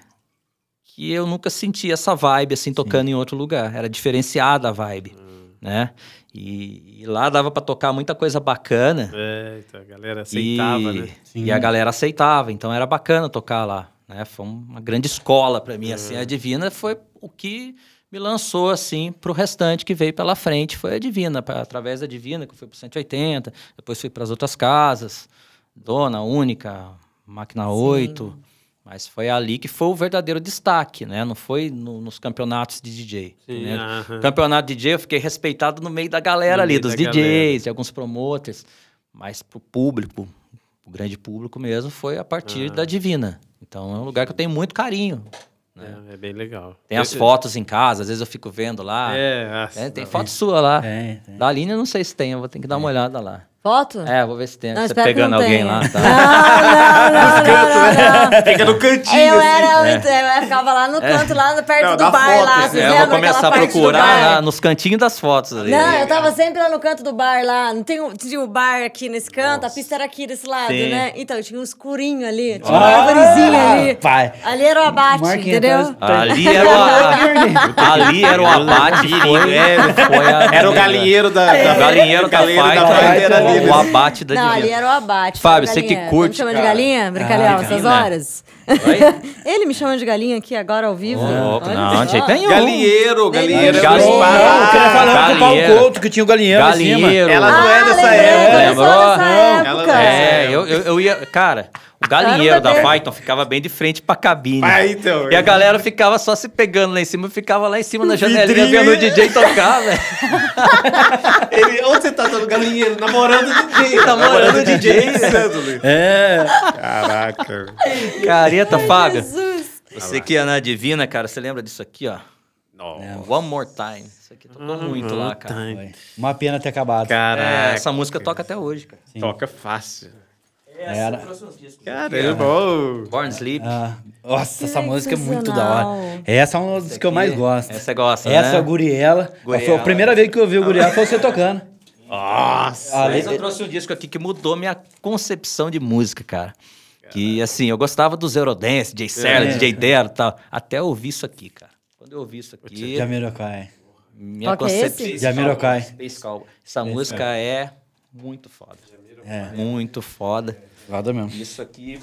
C: que eu nunca senti essa vibe assim tocando em outro lugar. Era diferenciada a vibe, né? E, e lá dava pra tocar muita coisa bacana.
B: É, então a galera aceitava,
C: e,
B: né?
C: e a galera aceitava, então era bacana tocar lá, né? Foi uma grande escola pra mim, assim. A Divina foi o que me lançou, assim, pro restante que veio pela frente, foi a Divina. Pra- através da Divina, que eu fui pro 180, depois fui para as outras casas, Dona, Única, Máquina 8. Mas foi ali que foi o verdadeiro destaque, né? Não foi no- nos campeonatos de DJ.
B: Sim,
C: né?
B: aham.
C: Campeonato de DJ eu fiquei respeitado no meio da galera
B: No
C: ali, dos DJs,
B: galera.
C: de alguns promoters. Mas pro público, o grande público mesmo, foi a partir
B: Ah.
C: da Divina. Então é um lugar que eu tenho muito carinho,
B: É, é bem legal.
C: Tem as fotos em casa, às vezes eu fico vendo lá.
B: É, nossa,
C: É, tem
B: não.
C: foto sua lá.
E: Tem.
C: Da Aline eu não sei se tem, eu vou ter que dar uma olhada lá.
D: Foto?
C: É, vou ver se tem.
D: Não,
C: você
D: que
C: pegando alguém lá, tá?
D: Não, não, não, não, não.
B: Fica no cantinho.
D: Eu
B: assim.
D: era, muito- eu ficava lá no canto, lá perto
B: Não,
D: do bar
B: foto,
D: lá.
B: assim.
D: vocês
C: É, eu vou
D: lembram
C: começar a procurar nos cantinhos das fotos ali.
D: Não, eu tava sempre lá no canto do bar lá. Não tem um, tinha o bar aqui nesse canto, a pista era aqui desse lado,
C: Sim.
D: né? Então tinha um escurinho ali, tinha uma árvorezinha ali.
E: pai.
D: Ali era o abate, entendeu?
C: Ali era o, ali era o abate, foi,
B: É,
C: foi a,
B: Era o galinheiro da. da-
C: galinheiro da
B: galinheiro Ali,
C: o
B: né?
C: abate da
D: Não, ali era o abate.
C: Fábio, você que
D: galinha.
C: curte,
D: Me chama de galinha, brincalhão,
C: Ah,
D: essas
C: galinha.
D: horas.
C: Oi?
D: Ele me chama de galinha aqui agora ao vivo. Olha
C: não, de jeito nenhum.
B: Galinheiro, galinheiro.
C: Gal-
B: era
E: Não,
B: o
C: Ah,
E: eu queria falar com o Paulo
C: galinheiro.
E: Couto, que tinha o galinheiro.
C: Galinheiro.
B: Ela não é
D: Ah,
B: dessa época.
C: Lembrou?
D: dessa
B: Não,
D: época.
B: ela não
C: É, eu, eu, eu ia. Cara, o galinheiro da
D: bebê.
C: Python ficava bem de frente pra cabine.
B: Ah, então.
C: E a galera ficava só se pegando lá em cima, ficava lá em cima na janelinha
B: vidrinho,
C: vendo o
B: é.
C: DJ tocar, velho.
B: Ele, onde você tá dando galinheiro? Namorando o DJ.
C: Namorando o DJ.
B: Né?
E: É.
B: Caraca.
C: Careta, Fábio.
D: Jesus.
C: Você que é na Divina, cara, você lembra disso aqui, ó? One More Time. Isso aqui tocou muito lá, cara.
E: Foi. Uma pena ter acabado.
C: É,
B: Caraca.
C: essa música toca até hoje, cara.
B: Toca fácil.
E: Era.
B: Caramba. ô.
C: Born Sleep.
E: Ah, nossa, essa
D: Que
E: música é muito da hora. Essa é uma das que eu mais gosto.
C: Essa gosta,
E: Essa,
C: né?
E: Guriela.
C: Guriela.
E: Foi a primeira vez que eu ouvi o Guriela foi você tocando.
B: Nossa.
E: Ali-
C: Mas eu trouxe um disco aqui que mudou minha concepção de música, cara. Que, assim, eu gostava dos Eurodance, DJ Serra,
E: É.
C: DJ Dero e tal. Até eu ouvir isso aqui, cara. Quando eu ouvi isso aqui,
E: Jamiroquai.
C: minha
D: é
C: concepção...
E: Jamiroquai.
C: Space Cowboy. Essa música é muito foda.
E: É,
C: Muito foda.
E: foda mesmo.
C: Isso aqui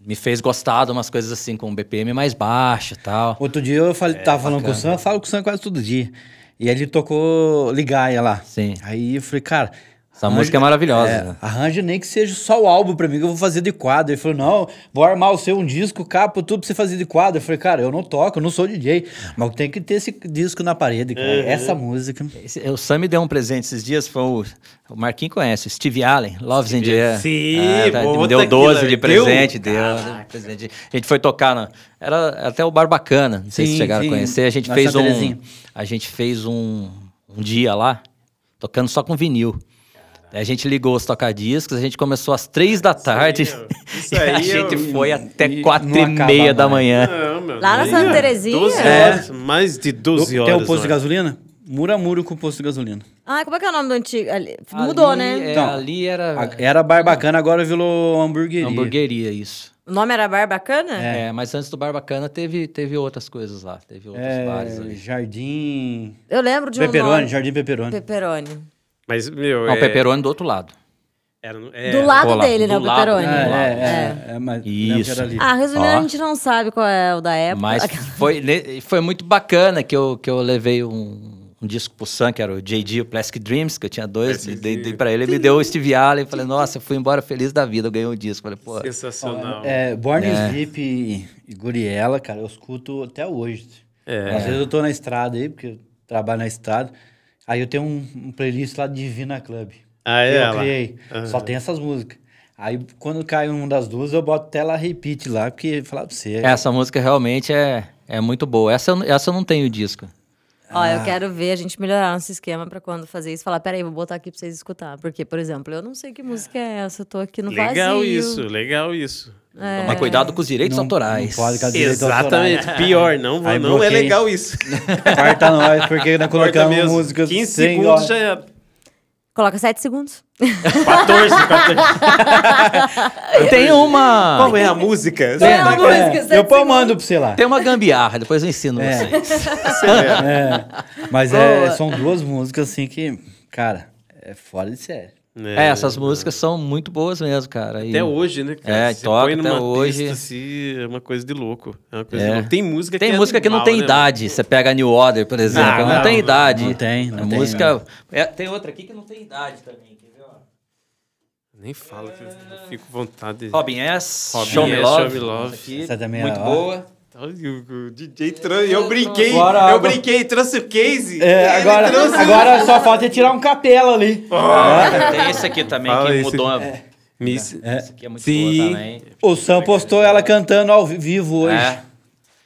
C: me fez gostar de umas coisas assim, com BPM mais baixo e tal.
E: Outro dia eu falei, tava falando com o Sam, eu falo com o Sam quase todo dia. E ele tocou Ligaia lá.
C: Sim.
E: Aí eu falei, cara.
C: Essa música é maravilhosa,
E: É,
C: né?
E: Arranja nem que seja só o álbum pra mim, que eu vou fazer de quadro. Ele falou, não, vou armar o seu um disco, capa, tudo pra você fazer de quadro. Eu falei, cara, eu não toco, eu não sou DJ, mas tem que ter esse disco na parede, cara. Essa música.
C: Esse- o Sam me deu um presente esses dias, foi o, o Marquinhos conhece, o Steve Allen, Loves in the Air.
B: Sim,
C: Ah, tá, me deu
B: outra
C: 12
B: que-
C: de
B: deu?
C: presente, deu, de presente. A gente foi tocar, na, era até o Bar Bacana, não sei se
E: Sim,
C: chegaram
E: sim,
C: a conhecer, a gente
E: na
C: fez um, a gente fez um, um dia lá, tocando só com vinil. Daí a gente ligou os tocadiscos, a gente começou às três da tarde
B: isso
C: e a
B: aí
C: gente
B: eu-
C: foi até
E: e
C: quatro e meia da manhã.
B: Não, meu
D: Lá na. Santa Terezinha?
B: 12
E: É.
B: horas. Mais de 12 horas.
E: Tem o posto de gasolina? Muro a muro com o posto de gasolina.
D: Ah, como é que é o nome do antigo? Ali- Mudou,
C: Ali,
D: né?
C: é,
E: Então,
C: ali era
E: A- Era bar bacana, agora virou hamburgueria.
C: hamburgueria, isso.
D: O nome era Bar Bacana?
C: É. mas antes do Barbacana teve, teve outras coisas lá. Teve outros bares
E: É,
C: ali.
E: Jardim...
D: Eu lembro de um
E: Peperoni,
D: nome.
E: Jardim Peperoni.
D: Peperoni.
B: Mas, meu.
C: Não,
B: é,
C: o Pepperoni do outro lado.
B: Era, é,
D: do lado dele, né?
C: do
D: O
C: lado,
D: Peperoni.
C: né?
E: É, é, é, é, mas
C: Isso.
E: era ali.
D: Ah, resumindo,
C: Ó.
D: a gente não sabe qual é o da época.
C: Mas foi, foi muito bacana que eu, que eu levei um, um disco pro Sam, que era o JD, o Plastic Dreams, que eu tinha dois. Dei, dei pra ele, ele me deu o Steve Allen. Falei, nossa, fui embora feliz da vida, eu ganhei um disco. Falei, pô,
B: Sensacional.
E: É, Born
C: É.
E: Sleep e, e Guriela, cara, eu escuto até hoje.
B: É.
E: Às vezes eu tô na estrada aí, porque eu trabalho na estrada. Aí eu tenho um, um playlist lá de Divina Club.
B: Ah, é?
E: eu
B: lá?
E: criei. Só tem essas músicas. Aí quando cai uma das duas, eu boto até lá repeat lá, porque falar pra você.
C: essa música realmente é, é muito boa. Essa, eu- essa eu não tenho disco.
D: Ó,
C: Ah.
D: eu quero ver a gente melhorar nosso esquema pra quando fazer isso. Falar, peraí, vou botar aqui pra vocês escutar. Porque, por exemplo, eu não sei que música é essa, eu tô aqui no
B: Legal
D: vazio.
B: isso, legal isso.
D: É.
C: Mas cuidado com os direitos
E: Não-
C: autorais.
E: não pode, com as direitos
B: Exatamente. Pior, não, vou- não é legal isso.
E: Corta nós, porque nós
B: Corta
E: colocamos
B: mesmo.
E: música
B: 15
E: sem
B: segundos já é.
D: Coloca sete segundos.
B: 14, 14.
C: Tem uma.
B: Qual é a música?
D: Tem uma música,
E: É, eu pô, mando pra você lá.
C: Tem uma gambiarra, depois eu ensino
E: É.
C: vocês.
E: É, mas é, são duas músicas assim que, cara, é fora de série.
C: É, essas músicas são muito boas mesmo, cara. E-
B: Até hoje, né, cara?
C: É,
B: Você
C: toca
B: põe
C: até
B: numa
C: hoje.
B: pista, assim, é uma coisa de louco. É uma coisa
C: É.
B: de louco. Tem música que
C: Tem
B: é
C: música que não
B: animal,
C: tem
B: né,
C: idade. Você pega a New Order, por exemplo.
B: Ah,
C: não,
B: não,
C: tem
B: não,
C: idade.
E: não tem, não
C: a
E: tem,
C: música. É, tem outra aqui que não tem idade também. Quer ver? ó?
B: mano? Nem fala que eu fico com vontade.
C: Robin S.
B: Robin
C: Show Me
B: S,
C: Love.
B: Show Me Love.
C: Essa aqui,
E: Essa também é
C: muito boa.
B: O, DJ trouxe. Eu brinquei,
E: Bora,
B: eu brinquei, trouxe o case.
E: É, agora,
B: trouxe-
E: agora só falta tirar um capela ali.
C: Tem esse aqui também
B: Fala
C: que
B: esse-
C: mudou.
B: Miss.
E: É.
C: Essa aqui é muito
B: Sim.
C: boa também.
E: O Sam postou ela cantando ao vivo hoje.
C: É.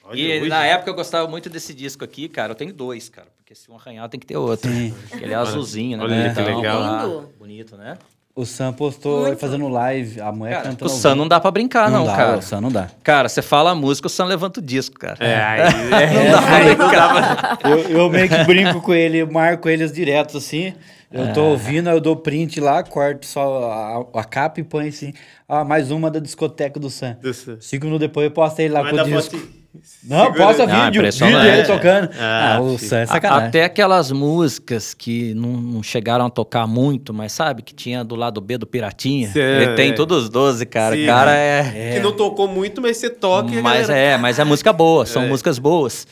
B: Olha,
C: E
B: hoje-
C: na época eu gostava muito desse disco aqui, cara. Eu tenho dois, cara. Porque se um arranhar, tem que ter outro. Ele é azulzinho, né?
B: Olha que
C: bonitão,
B: legal.
C: Bonito, né?
E: O Sam postou
D: Muito.
E: ele fazendo live, a mulher
C: Cara,
E: cantando.
C: o Sam não dá pra brincar, não,
E: dá,
C: cara.
E: O Sam não dá.
C: Cara, você fala a música, o Sam levanta o disco, cara.
B: É, aí, é,
C: Aí, cara,
E: Eu, eu meio que brinco com ele, marco eles direto assim. Eu tô ouvindo, aí eu dou print lá, corto só a, a capa e põe assim. Ah, mais uma da discoteca do Sam.
B: Do.
E: Cinco minutos depois eu postei lá
B: Mas
E: com o
B: pra
E: disco.
B: te-
E: Não,
B: segura-
E: posta
C: Ah,
E: vídeo, vídeo
C: impressionante.
E: dele tocando.
B: Ah,
E: Ah. Sam é
C: A-
E: sacanagem.
C: Até aquelas músicas que não, não chegaram a tocar muito, mas sabe, que tinha do lado B do Piratinha.
B: Sim,
C: Ele tem
B: é.
C: todos os 12, cara.
B: Sim,
C: O cara
B: né?
C: é.
B: Que não tocou muito, mas você toca e
C: Mas
B: galera...
C: é, mas é música boa, são
B: É.
C: músicas boas.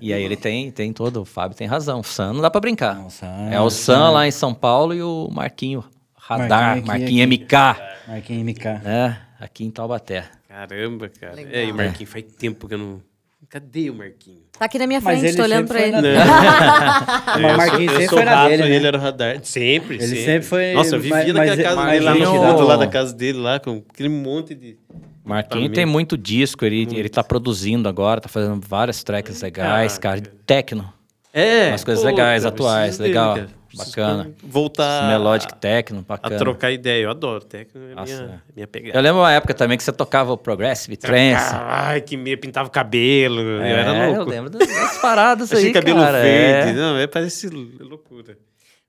C: E aí ele tem, tem todo, o Fábio tem razão. O Sam não dá pra brincar.
E: Não, Sam-
C: é o Sam lá em São Paulo e o Marquinho Radar,
E: Marquinho
C: Marquinho,
E: aqui,
C: MK,
E: Marquinhos MK.
C: né? Aqui em Taubaté.
B: Caramba, cara.
D: Legal.
B: É, e o Marquinhos faz tempo que eu não... Cadê o Marquinhos?
D: Tá aqui na minha
E: Mas
D: frente,
E: ele
D: tô olhando
E: sempre
D: pra ele.
E: na- Mas o
B: eu
E: sempre foi na
B: rato,
E: dele, né?
B: ele era o radar. Sempre,
E: Ele sempre foi
B: Nossa, eu vivia
E: mais-
B: naquela casa dele lá no
C: Marquinhos-
B: fundo lá da casa dele, lá com aquele monte de...
C: Marquinho tem muito disco, ele, ele tá produzindo agora, tá fazendo várias tracks legais,
B: Ah,
C: cara.
B: cara.
C: Techno,
B: É.
C: Umas coisas legais,
B: cara,
C: atuais,
B: dele,
C: legal.
B: Preciso
C: bacana.
B: Voltar
C: melodic techno,
B: a
C: bacana.
B: trocar ideia. Eu adoro techno, é
C: Nossa,
B: minha,
C: é.
B: minha pegada.
C: Eu lembro uma época também que você tocava o Progressive Trance.
B: Ai, que meio pintava o cabelo. eu
C: É,
B: era louco.
C: Eu lembro das, das paradas
B: Achei
C: aí,
B: cabelo
C: cara.
B: verde.
C: é.
B: Não, é, parece loucura.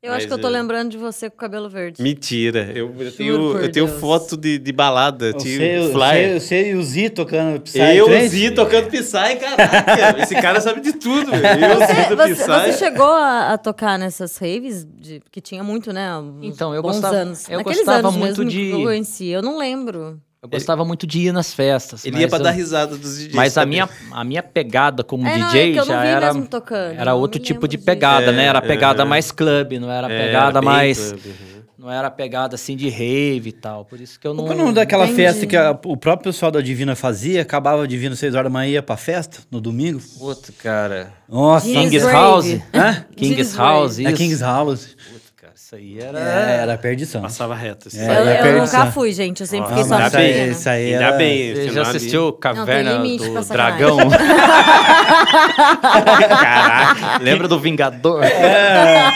D: Eu acho
B: Mas,
D: que eu tô
B: é,
D: lembrando de você com o cabelo verde.
B: Mentira. Eu, eu tenho, eu tenho foto de, de balada,
E: Eu eu sei, eu sei o Z tocando Psy
B: Eu,
E: Trance.
B: Zi, tocando Psy, caraca. Esse cara sabe de tudo. Eu, Zi,
D: Você,
B: do
D: você,
B: Psy.
D: você chegou a, a tocar nessas raves? De, que tinha muito, né?
C: Então, eu
D: bons
C: gostava-
D: anos.
C: eu
D: Naqueles
C: gostava
D: anos
C: muito
D: mesmo
C: de-
D: que eu conheci. Eu não lembro.
C: Eu gostava muito de ir nas festas.
B: Ele ia pra
C: eu-
B: dar risada dos DJs.
C: Mas a minha, a minha pegada como
D: É, não, é
C: DJ
D: não
C: já
D: vi
C: era,
D: mesmo tocando,
C: era outro tipo de pegada, né? Era
B: É,
C: pegada
B: é.
C: mais clube, não era
B: É,
C: pegada
B: era
C: mais...
B: clube, uhum.
C: Não era pegada assim de rave e tal. Por isso que eu não...
E: Qual é o nome daquela
D: Entendi.
E: festa que a- o próprio pessoal da Divina fazia? Acabava a Divina 6 horas da manhã e ia pra festa no domingo?
C: Puta, cara...
E: Nossa,
D: King's.
C: House?
E: Hã?
C: King's
D: King's
C: House,
D: Rave.
E: É
C: isso.
E: King's House.
C: Isso aí era...
E: É, era perdição.
B: Passava reto. assim.
E: É,
D: eu eu
E: perdição.
D: nunca fui, gente. Eu sempre fiquei só
B: ainda
E: isso aí,
B: bem,
E: isso aí
B: Ainda
E: era-
B: bem.
C: Você já assistiu Caverna
D: limite pra
C: do. Dragão?
B: Caraca.
C: Lembra do Vingador?
E: É,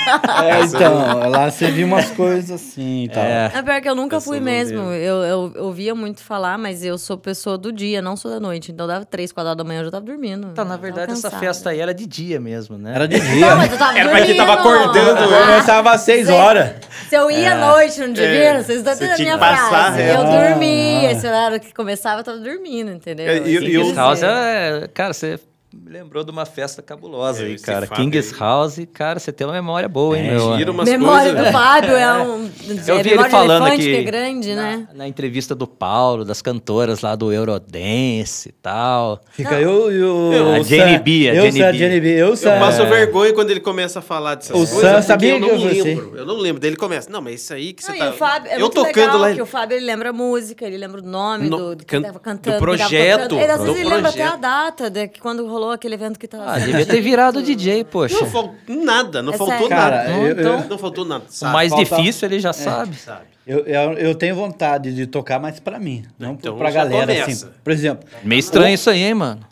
E: então, lá você viu umas coisas assim e tal.
C: É.
D: É pior que eu nunca
B: Eu
D: fui mesmo. Eu, eu, eu ouvia muito falar, mas eu sou pessoa do dia, não sou da noite. Então dava três, quatro horas da manhã, eu já tava dormindo.
C: Então, na
D: Eu
C: verdade, essa festa aí era de dia mesmo, né?
E: Era de
D: Não,
E: dia.
D: mas eu tava
B: Era pra quem tava acordando,
E: Eu
B: né?
E: começava às 6
D: Sei.
E: Horas.
D: Se eu ia à noite no dia,
B: É,
D: vocês estão entendendo a minha frase.
B: reto.
D: Eu
E: Ah.
D: dormia, esse horário que começava, eu tava dormindo, entendeu?
B: É, e-
D: Assim
B: e
D: quer
B: o-.
C: House é... Cara, você me lembrou de uma festa cabulosa
B: É,
C: aí, cara. King's
B: aí.
C: House, cara, você tem uma memória boa, hein,
E: É,
C: meu?
B: Gira umas
D: Memória
B: coisas.
D: do Fábio é um.
C: Eu
D: é
C: vi
D: memória
C: ele falando aqui
D: que é grande, né?
C: na, na entrevista do Paulo, das cantoras lá do Eurodance e tal.
E: Fica eu e o.
C: A
E: o
C: Jenny. B, a
E: Eu,
C: Jenny B.
E: Jenny B. Eu,
B: Eu passo vergonha quando ele começa a falar dessas
E: O
B: coisas.
E: Sam sabia
B: eu não
E: que você-
B: lembro. Eu não lembro. Daí ele começa. Não, mas isso aí que você
D: Não,
B: tá.
D: e o Fábio, é
B: eu
D: muito
B: tocando
D: legal
B: lá.
D: que o Fábio ele lembra a música, ele lembra o nome
B: No-
D: do, do que
B: can-
D: tava
B: do
D: cantando.
B: projeto.
D: Ele às
B: do
D: vezes ele lembra até a data de que quando rolou aquele evento que tava.
C: Ah, devia ter virado DJ, poxa.
B: Não faltou nada, não
D: É
B: faltou nada.
E: Cara,
B: não,
E: eu-
B: então,
E: eu-
B: não faltou nada.
C: O
B: sabe?
C: mais
E: falta-
C: difícil ele já sabe.
B: Sabe?
E: Eu, eu, eu tenho vontade de tocar, mas pra mim, não
B: Então
E: pra galera,
B: começa.
E: assim. Por exemplo,
C: Meio estranho isso aí, hein, mano?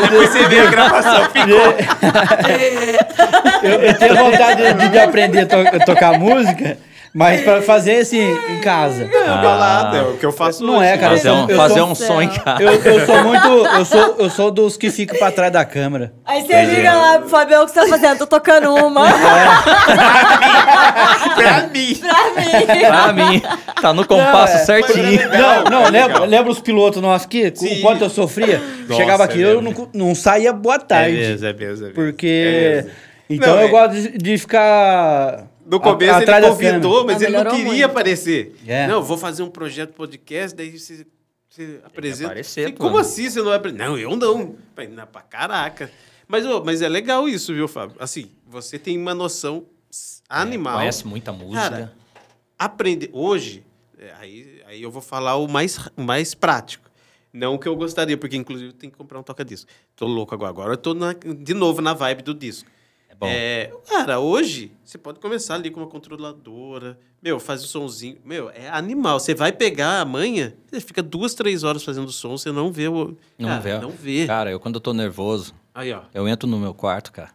B: Depois você vê a gravação.
E: eu, eu tenho vontade de, de aprender a to- tocar música, mas pra fazer assim, em casa.
B: É balada, é o que eu faço
E: Não
B: hoje.
E: é, cara,
C: Fazer
E: eu
C: um,
E: sou-
C: fazer
E: eu
C: um
D: sou-
C: som em casa.
E: Eu, eu sou muito. Eu sou, eu sou dos que ficam pra trás da câmera.
D: Aí você liga lá pro Fábio, o que você tá fazendo? Tô tocando uma.
B: Pra mim.
C: Pra mim, tá no compasso
E: Não, é.
C: certinho.
E: Não, não, lembra, lembra os pilotos nossos aqui? Com
B: Sim.
E: o quanto eu sofria?
B: Nossa,
E: Chegava aqui,
B: é
E: eu não, não saía boa
B: É
E: tarde.
B: mesmo, é mesmo, é mesmo.
E: Porque.
B: É mesmo.
E: Então
B: Não,
E: eu
B: é-
E: gosto de, de ficar.
B: No começo
E: atrás
B: ele convidou, mas ele não queria
D: muito.
B: aparecer.
E: É.
B: Não, vou fazer um projeto podcast, daí você, você apresenta.
C: aparecer.
B: Como assim você não vai apresentar? Não, eu não. Falei, Não, pra caraca. Mas, ô, mas é legal isso, viu, Fábio? Assim, você tem uma noção s- animal.
C: Conhece muita música.
B: Cara, aprender. Hoje, é, aí, aí eu vou falar o mais, mais prático. Não o que eu gostaria, porque inclusive eu tenho que comprar um toca-disco. Tô louco agora. Agora eu tô na- de novo na vibe do disco.
C: Bom.
B: É, cara, hoje você pode começar ali com uma controladora. Meu, faz o somzinho. Meu, é animal. Você vai pegar a manha, você fica duas, três horas fazendo som, você não vê o.
C: Não
B: cara,
C: vê.
B: Não vê.
C: Cara, eu quando eu tô nervoso,
B: Aí, ó.
C: eu entro no meu quarto, cara.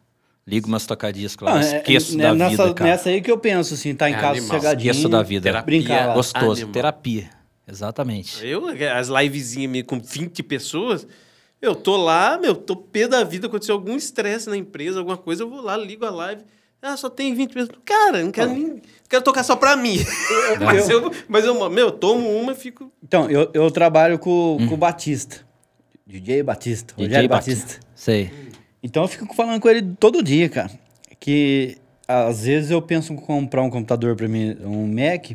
C: Ligo umas tocadiscas lá,
E: Não,
C: eu
E: é-
C: esqueço
E: né,
C: da
E: nessa,
C: vida, cara.
E: Nessa aí que eu penso, assim, tá em
B: É
E: casa
B: animal.
E: sossegadinho.
C: Esqueço da vida.
B: Terapia.
E: Brincar.
C: Gostoso.
B: Animal.
C: Terapia. Exatamente.
B: Eu, as livezinhas com 20 pessoas, eu tô lá, meu, tô pé da vida, aconteceu algum estresse na empresa, alguma coisa, eu vou lá, ligo a live. Ah, só tem 20 pessoas. Cara, não quero nem. Quero tocar só pra mim. mas, eu, mas eu, meu, tomo uma e fico.
E: Então, eu, eu trabalho com, com o Batista. DJ Batista.
C: DJ
E: Rogério
C: Batista.
E: Batista.
C: Sei.
E: Então eu fico falando com ele todo dia, cara. Que às vezes eu penso em comprar um computador para mim, um Mac,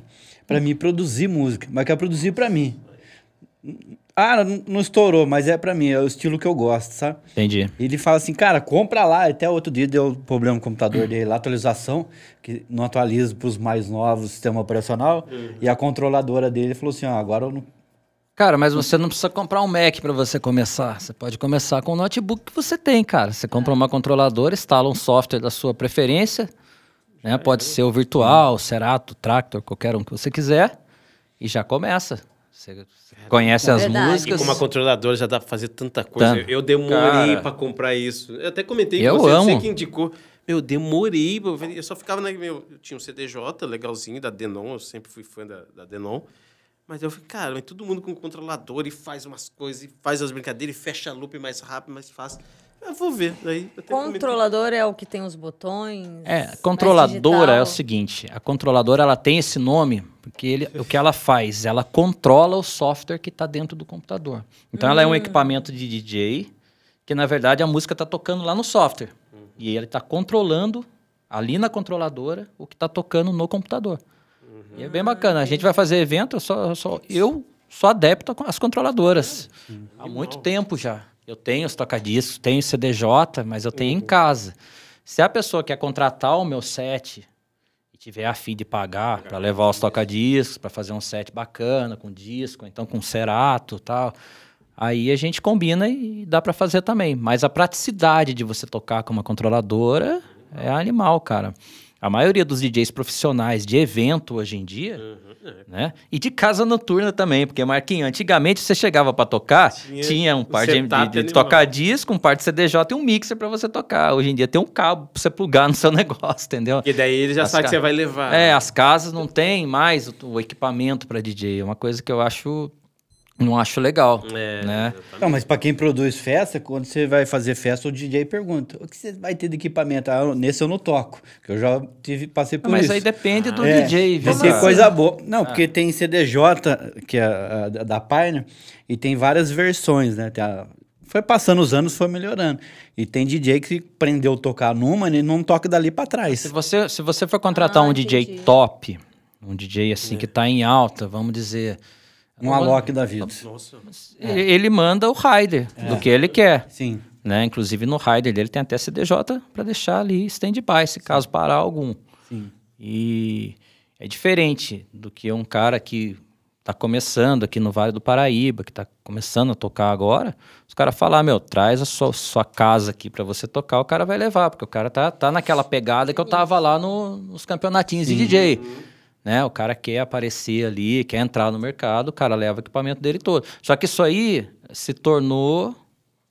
E: para mim produzir música, mas quer produzir para mim. Ah, não, não estourou, mas é para mim, é o estilo que eu gosto, sabe?
C: Entendi.
E: Ele fala assim, cara, compra lá. Até outro dia deu problema no computador dele lá, atualização, que não atualiza para os mais novos, sistema operacional. E a controladora dele falou assim: ó, agora eu não.
C: Cara, mas você não precisa comprar um Mac para você começar. Você pode começar com o notebook que você tem, cara. Você compra uma controladora, instala um software da sua preferência, né? Pode ser o virtual, Cerato, Tractor, qualquer um que você quiser, e já começa. Você conhece as
D: Verdade.
B: E
C: músicas.
B: com uma controladora já dá pra fazer tanta coisa.
C: Tanto.
B: Eu demorei
C: Cara.
B: pra comprar isso. Eu até comentei
C: Eu
B: com você,
C: amo.
B: você que indicou. Meu, demorei. Eu eu só ficava na. Meu, eu tinha um CDJ legalzinho da Denon, eu sempre fui fã da, da Denon. Mas eu falei, cara, mas todo mundo com controlador e faz umas coisas, e faz as brincadeiras e fecha a loop mais rápido, mais fácil. Eu vou ver. Daí.
D: Controlador é o que tem os botões.
C: É, controladora é o seguinte, a controladora ela tem esse nome porque ele, o que ela faz, ela controla o software que está dentro do computador. Então ela é um equipamento de DJ que na verdade a música está tocando lá no software e ele está controlando ali na controladora o que está tocando no computador. E é bem bacana. A gente vai fazer evento, eu só, eu só- eu sou adepto às controladoras há muito tempo já. Eu tenho os tocadiscos, tenho CDJ, mas eu tenho em casa. Se a pessoa quer contratar o meu set e tiver a fim de pagar para levar os tocadiscos, para fazer um set bacana com disco, então com cerato e tal, aí a gente combina e dá para fazer também. Mas a praticidade de você tocar com uma controladora é animal, cara. A maioria dos DJs profissionais de evento hoje em dia, né? E de casa noturna também, porque Marquinhos, antigamente você chegava para tocar,
B: Tinha
C: tinha, um par de, de, de tocar disco, um par de CDJ e um mixer para você tocar. Hoje em dia tem um cabo para você plugar no seu negócio, entendeu?
B: Porque daí ele já
C: As
B: sabe que você vai levar.
C: É, as casas não têm mais o, o equipamento para DJ. É uma coisa que eu acho não acho legal,
B: É,
C: né?
B: exatamente.
E: Não, mas pra quem produz festa, quando você vai fazer festa, o DJ pergunta: o que você vai ter de equipamento? Ah, nesse eu não toco, que eu já tive, passei por
C: Mas
E: isso.
C: aí depende do
E: É,
C: DJ, viu? Cara?
E: coisa boa. Não, porque tem CDJ, que é a, da- da Pioneer, e tem várias versões, né? Tem a- foi passando os anos, foi melhorando. E tem DJ que aprendeu a tocar numa e não toca dali pra trás.
C: Se você, se você for contratar
D: Ah,
C: um DJ
D: entendi.
C: top, um DJ assim que tá em alta, vamos dizer,
E: Um Alok da vida.
B: Nossa.
C: ele, ele manda o rider do que ele quer.
E: Sim.
C: Né? Inclusive no rider dele tem até CDJ para deixar ali stand-by, se caso parar algum.
E: Sim.
C: E é diferente do que um cara que está começando aqui no Vale do Paraíba, que está começando a tocar agora. Os caras falar, meu, traz a sua, sua casa aqui para você tocar, o cara vai levar, porque o cara tá, tá naquela pegada que eu tava lá no- nos campeonatinhos de DJ. Né? O cara quer aparecer ali, quer entrar no mercado, o cara leva o equipamento dele todo. Só que isso aí se tornou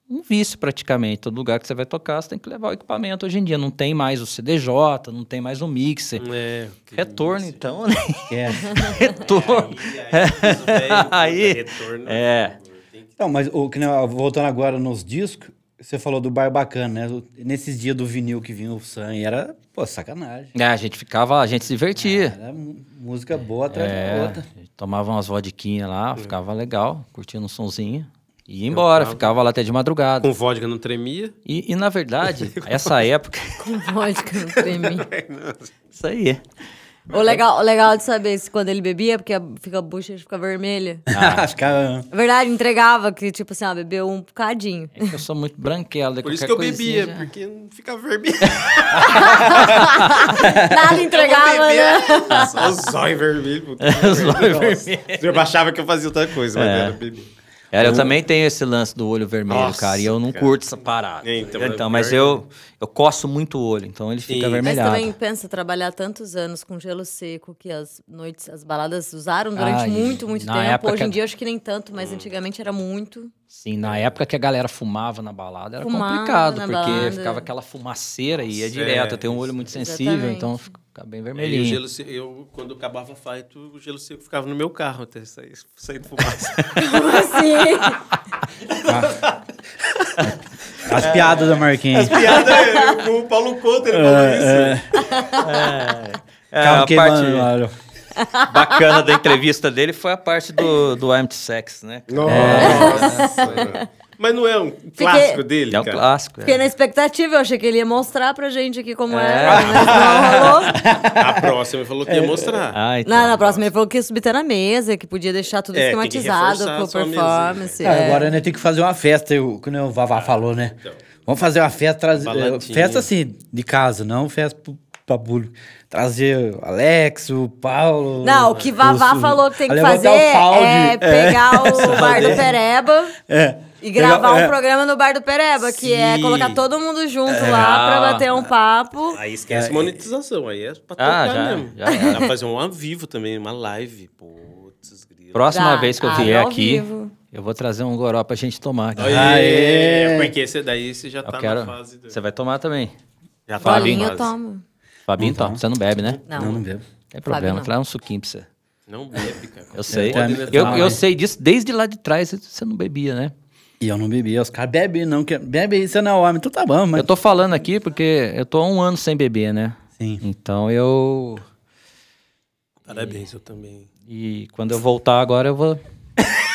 C: um vício praticamente. Todo lugar que você vai tocar, você tem que levar o equipamento hoje em dia. Não tem mais o CDJ, não tem mais o mixer.
B: É.
C: Retorno, então, né?
E: É.
C: Retorno. Aí,
B: retorno.
C: é.
E: Não, mas o, que nem, ó, voltando agora nos discos, você falou do bar bacana, né? Nesses dias do vinil que vinha o Sam, era, pô, sacanagem.
C: É, a gente ficava, a gente se divertia.
E: Era mu- música boa atrás da
C: É,
E: outra.
C: a gente tomava umas vodquinhas lá, ficava legal, curtindo um sonzinho. E ia embora, ficava lá até de madrugada.
B: Com vodka não tremia.
C: E, e, na verdade, essa época.
D: Com vodka no creme.
C: Isso aí.
D: O, legal, o legal de saber se quando ele bebia, porque a, fica, a bucha fica vermelha.
E: Os caras-
D: Na verdade, entregava que, tipo assim, ah, bebeu um bocadinho.
C: É que eu sou muito branquela.
B: Por isso que eu bebia,
C: já-
B: porque não ficava vermelho.
D: Nada entregava, né?
B: Só os zóio vermelho. puta.
C: Os olhos vermelhos.
B: Eu achava que eu fazia outra coisa, mas
C: É.
B: era beber.
C: É, eu também tenho esse lance do olho vermelho,
B: Nossa,
C: cara, e eu não
B: cara.
C: curto essa parada.
B: Então,
C: então,
B: é
C: mas eu, eu coço muito o olho, então ele fica
B: Sim.
D: Mas
C: avermelhado.
D: também pensa trabalhar tantos anos com gelo seco que as noites, as baladas usaram durante
C: Ai,
D: muito, muito tempo.
C: época
D: Hoje em dia acho que nem tanto, mas antigamente era muito.
C: Sim, na época que a galera fumava na balada era
D: Fumava
C: complicado, porque
D: balada.
C: ficava aquela fumaceira e ia
B: Nossa,
C: direto.
B: é,
C: Eu tenho um olho muito sensível,
D: Exatamente.
C: então fica bem
B: Aí o
C: vermelhinho.
B: gelo, se- eu, quando acabava a fight, o gelo seco ficava no meu carro até sair, sair fumaça.
D: Como assim?
E: As piadas da Marquinhos.
B: Piada é, com o Paulo Couto, ele falou isso.
C: É,
E: Carro
C: a
E: queimando,
C: parte bacana da entrevista dele foi a parte do, do Empty Sex, né?
B: Nossa. Mas não é um clássico dele,
C: É um
B: cara?
C: clássico.
D: Fiquei
C: É.
D: na expectativa, eu achei que ele ia mostrar pra gente aqui como
C: É.
D: era, mas não rolou.
B: A próxima ele falou que ia mostrar.
C: Ah, então.
D: Não, na próxima ele falou que ia subir até na mesa, que podia deixar tudo
B: É, tem que
D: esquematizado
B: reforçar
D: pro
B: a sua
D: performance.
E: É,
D: é.
E: agora né, tem que fazer uma festa, eu, nem o Vavá falou, né?
B: Então.
E: Vamos fazer uma festa, trazer,
B: Baladinha.
E: festa assim, de casa, não festa pro- pra público. Trazer o Alex, o Paulo.
D: Não, o que Vavá
E: o-
D: falou que tem que fazer
E: Faldi,
D: é pegar o bar do Pereba
E: É.
D: e gravar um
E: é.
D: programa no bar do Pereba, que é
B: Sim.
D: colocar todo mundo junto
E: É.
D: lá pra
C: Ah.
D: bater um papo.
B: Aí esquece monetização, aí é pra
C: Ah,
B: tocar
C: já,
B: mesmo.
C: já
B: Dá pra fazer um ao vivo também, uma live. Putz, grilo.
C: Próxima
D: Dá.
C: vez que eu
D: Ah,
C: vier aqui,
D: vivo.
C: eu vou trazer um goró pra gente tomar. cara.
B: Aê, porque esse daí você já
C: Eu
B: tá
C: quero.
B: na fase... Do...
C: Você vai tomar também.
B: Já tá na
D: Bolinho eu tomo.
C: Fabinho, toma. Você não bebe, né?
D: Não.
E: Não, não bebo.
C: Tem problema. Traz um suquinho pra você.
B: Não bebe, cara.
C: Eu sei. Eu,
E: tenho-
C: eu sei disso desde lá de trás. Você não bebia, né?
E: E eu não bebia. Os caras bebem, não quer. Bebe aí, você não é homem. Então tá bom, mas.
C: Eu tô falando aqui porque eu tô há um ano sem beber, né?
E: Sim.
C: Então eu.
B: Parabéns, eu também.
C: E quando eu voltar agora, eu vou.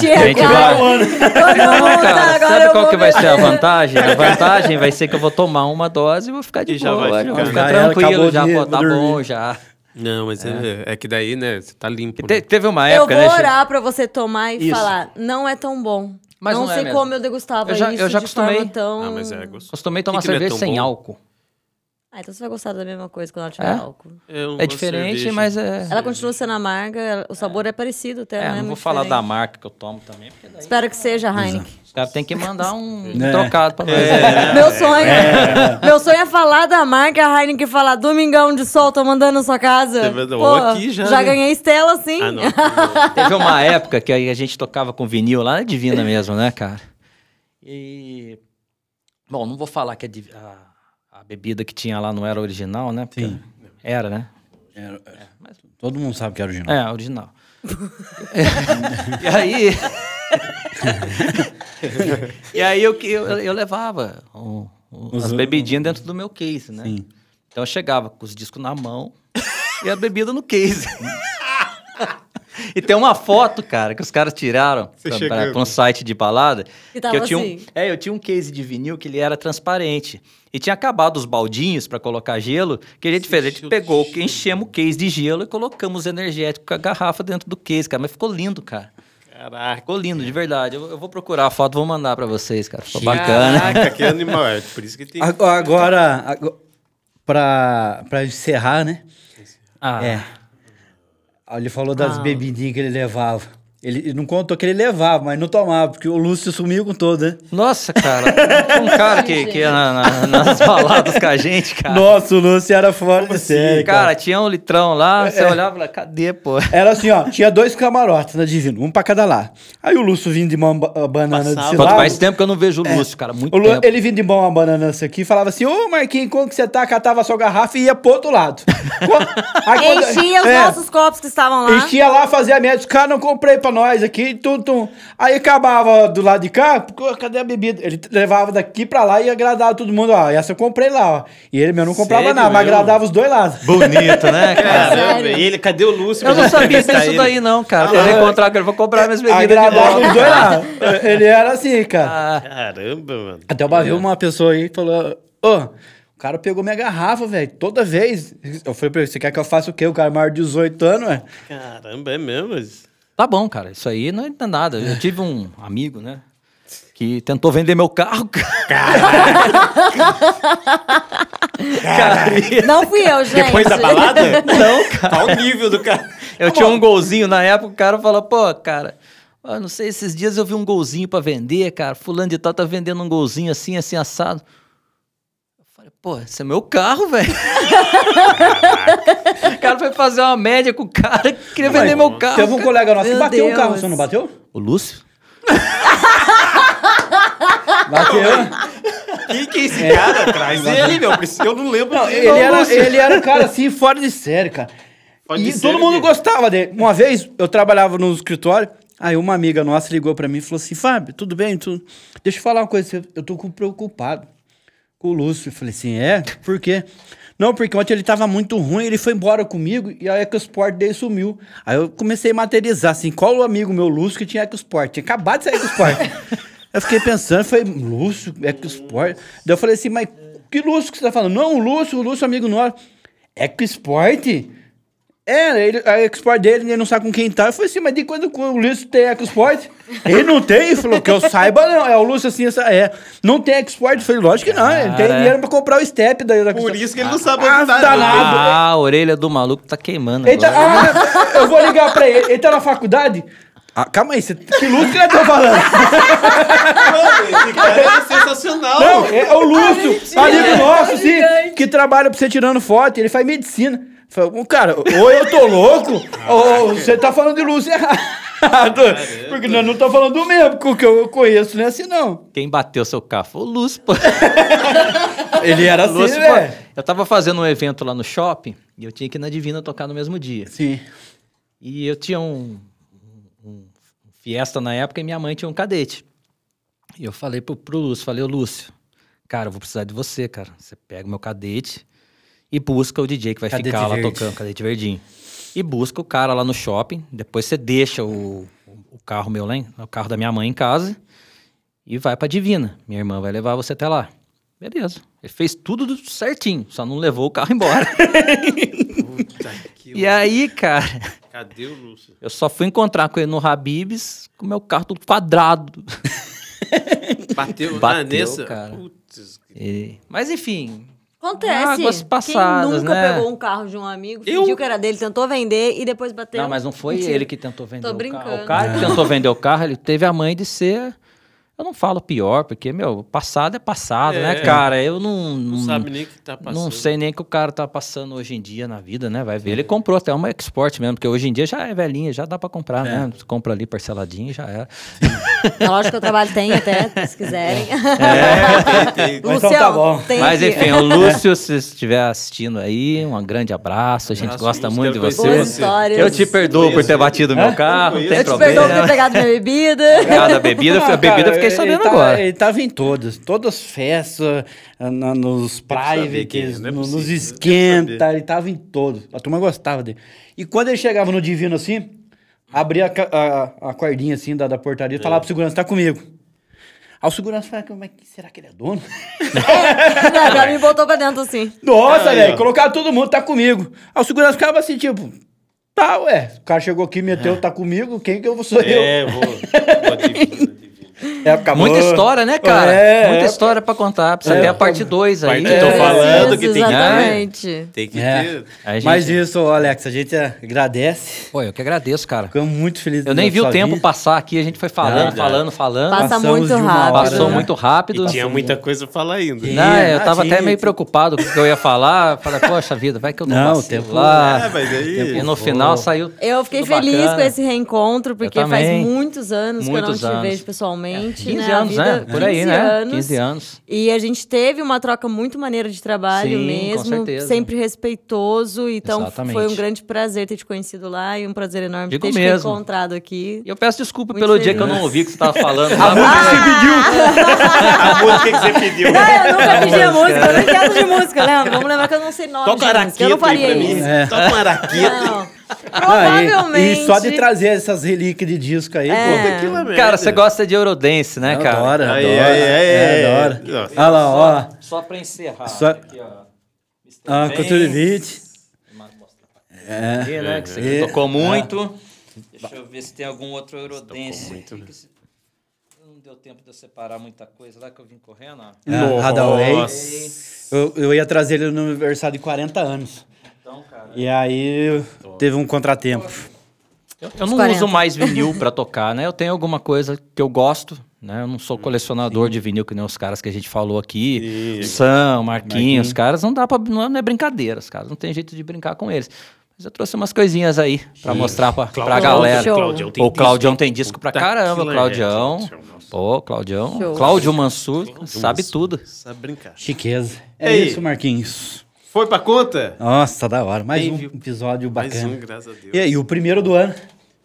D: Chega!
C: gente vai-
D: Todo mundo,
C: Cara,
D: agora
C: sabe
D: eu
C: qual
D: vou
C: que vai ser a vantagem? A vantagem vai ser que eu vou tomar uma dose e vou ficar de
B: E já
C: boa.
B: vai ficar.
C: vou ficar tranquilo, já
E: de-
C: pô, tá
E: vou
C: bom, já.
B: Não, mas é, é que daí, né, você tá limpo.
C: Te-
B: né?
C: teve uma
D: Eu
C: época,
D: vou
C: né?
D: Orar pra você tomar e
C: Isso.
D: falar, não é tão bom.
C: Mas
D: não,
C: não é
D: sei
C: mesmo.
D: como eu degustava
C: Eu já-
D: isso
C: eu já
D: de
C: acostumei.
D: forma tão...
B: Ah, mas é gostoso.
C: Costumei tomar
B: Que que não é
C: cerveja
B: tão
C: sem
B: bom?
C: álcool.
D: Ah, então você vai gostar da mesma coisa quando ela tiver
C: É?
D: álcool.
B: Eu não
C: É diferente,
B: cerveja.
C: mas é.
D: Ela continua sendo amarga, o sabor é parecido até,
C: É,
D: não é
C: não vou falar da
D: diferente.
C: marca que eu tomo também, porque daí
D: Espero que seja Heineken.
C: os caras têm que mandar um
E: É.
C: trocado pra nós.
D: Meu sonho, meu sonho é falar da marca Heineken e falar Domingão de Sol, tô mandando na sua casa.
B: É verdade.
D: Pô,
B: Ou aqui já, né?
D: ganhei Estela, sim.
B: Ah, não.
C: Teve uma época que aí a gente tocava com vinil lá na Divina mesmo, né, cara? E. Bom, não vou falar que a, div- a- a bebida que tinha lá não era original, né? Porque
E: Sim.
C: Era, né?
E: Era- é. Todo mundo sabe que é original.
C: É, original. e aí. e aí eu, eu, eu levava o- o-
E: Os-
C: as bebidinhas dentro do meu case, né?
E: Sim.
C: Então eu chegava com os discos na mão e a bebida no case. e tem uma foto, cara, que os caras tiraram pra, pra, pra um site de balada.
D: E tava
C: eu tinha
D: assim.
C: um, é, eu tinha um case de vinil que ele era transparente. E tinha acabado os baldinhos pra colocar gelo. O que a gente fez? A gente pegou,
B: gelo.
C: enchemos o case de gelo e colocamos energético com a garrafa dentro do case, cara. Mas ficou lindo, cara.
B: Caraca.
C: Ficou lindo, de verdade. Eu, eu vou procurar a foto, vou mandar pra vocês, cara. Ficou bacana.
B: Caraca, que animal. É por isso que tem...
E: Ago- Agora, ago- pra, pra encerrar, né?
C: Ah,
E: É. Ele falou das
D: Ah.
E: bebidinhas que ele levava. Ele não contou que ele levava, mas não tomava, porque o Lúcio sumiu com todo, né?
C: Nossa, cara. Um cara que, que ia na- na- nas baladas com a gente, cara.
E: Nossa, o Lúcio era fora de série,
C: Cara,
E: cara.
C: tinha um litrão lá, você olhava e falava, cadê, pô?
E: Era assim, ó, tinha dois camarotes na Divino, um pra cada lado. Aí o Lúcio vinha de mão ba- banana
B: Passava.
E: desse
C: Quanto
E: lado.
C: mais tempo que eu não vejo o Lúcio, cara, muito
E: O Lu-
C: tempo.
E: ele vinha de mão uma banana dessa aqui e falava assim, ô Marquinhos, como que você tá? Catava a sua garrafa e ia pro outro lado. Aí quando-
D: Enchia os
E: É.
D: nossos copos que estavam lá.
E: Enchia lá, fazia a média, cara, não comprei pra nós aqui, tum, tum. Aí acabava do lado de cá, cadê a bebida? Ele levava daqui pra lá e agradava todo mundo, ó, essa eu comprei lá, ó. E ele mesmo não comprava
B: Sério
E: nada, mas agradava os dois lados.
C: Bonito, né, cara?
B: Caramba, e ele, cadê o Lúcio?
C: Eu não sabia disso daí, não, cara. Quando eu encontrar ele, eu vou cobrar minhas bebidas
E: Agradava os dois lados. Ele era assim, cara.
C: Ah,
B: Caramba, mano.
E: Até o Bavio, uma pessoa aí falou, ô, o cara pegou minha garrafa, velho, toda vez. Eu falei pra ele, você quer que eu faça o quê? O cara é maior de 18 anos, ué?
B: Caramba, é mesmo?
C: Tá bom, cara. Isso aí não é nada. Eu tive um amigo, né? Que tentou vender meu carro, cara. Cara,
D: Não fui eu, gente.
B: Depois da balada?
C: não, cara.
B: Tá o nível do cara.
C: Eu tinha um golzinho na época, o cara falou, pô, cara, Ah, não sei, esses dias eu vi um golzinho pra vender, cara. Fulano de tal tá vendendo um golzinho assim, assim, assado. Pô, esse é meu carro, velho. o cara foi fazer uma média com o cara que queria vender meu carro.
E: Teve um colega nosso que
D: Meu
E: bateu o carro,
D: Deus.
E: você não bateu?
C: O Lúcio?
E: Bateu.
B: Quem que é esse cara? Traz ele, meu. Eu não lembro.
E: Não,
B: dele.
E: ele, era, ele era um cara assim, fora de série, cara.
B: Fora de
E: e todo mundo
B: dele.
E: gostava dele. Uma vez eu trabalhava no escritório, aí uma amiga nossa ligou pra mim e falou assim: Fábio, tudo bem? Tu... Deixa eu falar uma coisa, eu tô preocupado com o Lúcio. Eu falei assim: é? Por quê? Não, porque ontem ele tava muito ruim, ele foi embora comigo e a EcoSport dele sumiu. Aí eu comecei a materializar assim: qual o amigo meu Lúcio que tinha EcoSport? Tinha acabado de sair EcoSport. eu fiquei pensando, foi Lúcio, EcoSport. Daí eu falei assim: mas que Lúcio que você tá falando? Não, o Lúcio, o Lúcio, amigo nosso. EcoSport? É, ele, a Export dele, ele não sabe com quem tá. Eu falei assim, mas de quando o Lúcio tem Export? Ele não tem? Ele falou, que eu saiba não. É o Lúcio assim, essa, é. Não tem Export? Eu falei, lógico que não. Ele tem
C: é.
E: dinheiro pra comprar o step da, da
B: Por isso que ele não sabe
E: Ah,
B: onde tá.
E: danado.
C: Ah, a orelha do maluco tá queimando
E: Ele tá,
C: agora.
E: ah, eu vou ligar pra ele. Ele tá na faculdade? Ah, calma aí, você, que Lúcio que ele tá falando?
B: Esse cara é sensacional.
E: Não, é o Lúcio, amigo nosso, sim, que trabalha pra você tirando foto, ele faz medicina. Falei, cara, ou eu tô louco, ou você tá falando de Lúcio errado. Porque nós não estamos falando do mesmo, porque eu conheço não é assim, não.
C: Quem bateu seu carro foi o Lúcio, pô.
E: Ele era assim,
C: Lúcio,
E: né?
C: pô. Eu tava fazendo um evento lá no shopping e eu tinha que ir na Divina tocar no mesmo dia.
E: Sim.
C: E eu tinha um, um- um Fiesta na época e minha mãe tinha um cadete. E eu falei pro, pro Lúcio, falei, ô Lúcio, cara, eu vou precisar de você, cara. Você pega o meu cadete e busca o DJ que vai
E: Cadete
C: ficar lá
E: verde.
C: tocando, cadete verdinho. E busca o cara lá no shopping, depois você deixa o, o carro meu lá, em- o carro da minha mãe em casa e vai pra Divina. Minha irmã vai levar você até lá. Beleza. Ele fez tudo do- certinho, só não levou o carro embora.
B: Puta que
C: e aí, cara,
B: Cadê o Lúcio?
C: eu só fui encontrar com ele no Habibs com o meu carro todo quadrado.
B: Bateu,
C: Bateu,
B: ah, nessa?
C: cara.
B: Putz.
C: E- Mas enfim,
D: Acontece.
C: Águas passadas,
D: Quem nunca
C: né?
D: pegou um carro de um amigo,
B: Eu?
D: fingiu que era dele, tentou vender e depois bateu.
C: não, mas não foi
D: Mentira.
C: ele que tentou vender
D: Tô
C: o carro.
D: brincando.
C: O cara que tentou vender o carro, ele teve a mãe de ser. Eu não falo pior, porque, meu, passado é passado,
B: É.
C: né, cara? Eu não.
B: Não sabe nem o que tá passando.
C: Não sei nem o que o cara tá passando hoje em dia na vida, né? Vai ver. Ele comprou até uma export mesmo, porque hoje em dia já é velhinha, já dá pra comprar,
B: É.
C: né? Você compra ali parceladinho e já era.
D: Na loja que eu trabalho tem até, se quiserem.
B: É, tem, tem.
E: Mas então tá bom.
D: tem
C: Mas enfim, o Lúcio, se estiver assistindo aí, um grande abraço. A gente
B: Abraço,
C: gosta
B: Lúcio,
C: muito de você.
D: histórias.
C: Eu te perdoo por ter batido meu carro, não tem
D: Eu te
C: problema.
D: perdoo por ter pegado minha bebida.
C: Bebida, a
E: Ah,
C: bebida
E: cara,
C: eu fiquei
E: ele
C: sabendo
E: tá-
C: agora.
E: Ele tava em todas, todas as festas, na- nos privates,
B: é, é
E: no- nos
B: possível,
E: esquenta, ele tava em todos. A turma gostava dele. E quando ele chegava no Divino assim, abria a, a, a cordinha assim da, da portaria e falava pro segurança, tá comigo. Aí o segurança falava, mas será que ele é dono?
D: Não, já me botou pra dentro assim.
E: Nossa, velho, colocaram todo mundo, tá comigo. Aí o segurança ficava assim, tipo, tá, ué, o cara chegou aqui, meteu, tá comigo, quem que eu sou eu?
B: É, vou. vou
E: É.
C: Muita história, né, cara?
E: É,
C: Muita
E: é.
C: história pra contar. Precisa
E: É,
C: ter a parte 2 aí.
B: Parte- Tô falando que tem que-
D: Exatamente.
B: Tem que
E: É.
B: ter.
C: Gente-
E: Mas isso, Alex, a gente agradece.
C: Pô, eu que agradeço, cara.
E: Ficamos muito felizes.
C: Eu nem vi o tempo
E: vida.
C: passar aqui, a gente foi falando, falando, falando.
D: Passa
E: Passamos
D: muito rápido.
E: hora,
C: Passou
E: né?
C: muito rápido.
B: E tinha muita coisa pra falar ainda.
C: Não, eu tava até meio preocupado com o que eu ia falar. Falei, poxa vida, vai que eu não,
E: Não, tempo-
C: lá.
B: É, mas aí.
C: E no final saiu.
D: Eu fiquei
C: tudo
D: feliz
C: bacana.
D: com esse reencontro, porque faz muitos anos que eu não te vejo pessoalmente.
C: 15
D: né?
C: Anos,
D: vida-
C: né? Por aí,
D: 15
C: né?
D: anos.
C: 15 anos.
D: E a gente teve uma troca muito maneira de trabalho
C: Sim, com
D: mesmo,
C: certeza.
D: sempre respeitoso. Então
C: Exatamente.
D: foi um grande prazer ter te conhecido lá e um prazer enorme
C: Digo
D: ter te
C: mesmo.
D: encontrado aqui.
C: E eu peço desculpa
D: Muito
C: pelo dia que eu
D: feliz.
C: não ouvi o que você tava falando.
E: A música que você pediu.
B: A música que você pediu.
D: Ah, eu nunca pedi a música, eu não entendo de música, lembra? Vamos lembrar que eu não sei nome
B: Toca
D: música. Eu não
B: araqueta aí
D: faria
B: pra mim.
D: isso.
E: É.
B: Toca araqueta.
D: Não.
E: Ah,
D: Provavelmente.
E: e, e só de trazer essas relíquias de disco aí,
D: É.
E: pô.
B: Aquilo é.
C: Cara, você gosta de Eurodance, né, cara?
E: adoro,
B: Aí,
E: adoro.
B: aí, aí,
E: É,
B: aí.
E: adoro.
B: Nossa.
E: Olha lá, ó.
C: Só pra encerrar.
E: Só-
C: Aqui, ó.
E: Ah, Cultura Beat. É.
C: Aqui, né, que você
E: É.
C: tocou muito. Deixa eu ver se tem algum outro Eurodance.
B: muito,
C: aqui
B: né?
C: Não deu tempo de eu separar muita coisa lá que eu vim correndo, ó.
E: É, Hadaway.
B: Nossa.
E: Eu, eu ia trazer ele no aniversário de 40 anos.
C: Então, cara.
E: E aí teve um contratempo.
C: Eu, eu não
D: 40.
C: uso mais vinil pra tocar, né? Eu tenho alguma coisa que eu gosto, né? Eu não sou colecionador de vinil que nem os caras que a gente falou aqui. São, Marquinhos,
E: Marquinhos.
C: os caras não dá pra. Não é, não é brincadeira, os caras não tem jeito de brincar com eles. Mas eu trouxe umas coisinhas aí pra mostrar pra, pra galera.
B: Claudião tem
C: o Claudião
B: disco,
C: tem disco pra caramba, Claudião.
B: nossa.
C: Pô, Claudião.
D: Show.
C: Cláudio Mansur, sabe tudo.
B: Sabe brincar.
E: Chiqueza. É
B: aí?
E: isso, Marquinhos.
B: Foi pra conta?
E: Nossa, da hora. Mais
B: Bem,
E: um
B: viu?
E: episódio
B: Mais
E: bacana.
B: um, graças a Deus.
E: E aí, o primeiro do ano.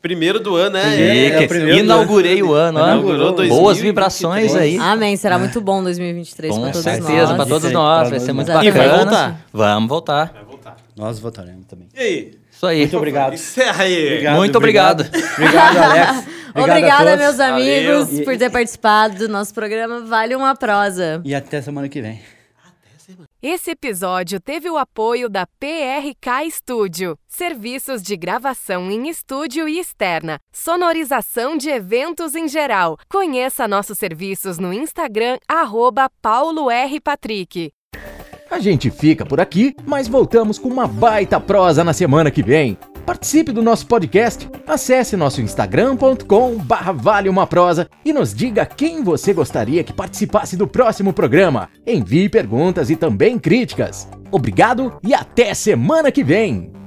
B: Primeiro do ano, né? É,
E: é o primeiro do
C: Inaugurei o ano, ó.
B: Inaugurou
C: Boas
B: 2023.
C: vibrações aí.
D: Amém. Será muito bom 2023
C: Com
D: pra todos
C: certeza,
D: nós.
C: pra todos
E: Isso aí,
C: nós.
E: pra
C: Vai ser muito
D: E
C: bacana.
D: vai
B: voltar?
C: Vamos voltar.
B: Vai voltar.
E: Nós votaremos também.
B: E aí?
C: Isso aí.
E: Muito obrigado.
B: Encerra aí.
E: Obrigado,
C: Muito obrigado.
E: Obrigado, Alex. Obrigado
D: Obrigada,
E: todos.
D: meus amigos,
E: Valeu.
D: por ter participado do nosso programa Vale uma Prosa.
E: E até semana que vem.
F: Esse episódio teve o apoio da PRK Studio, serviços de gravação em estúdio e externa, sonorização de eventos em geral. Conheça nossos serviços no Instagram arroba Paulo R. Patrick.
A: A gente fica por aqui, mas voltamos com uma baita prosa na semana que vem. Participe do nosso podcast, acesse nosso instagram.com barra vale uma prosa e nos diga quem você gostaria que participasse do próximo programa. Envie perguntas e também críticas. Obrigado e até semana que vem!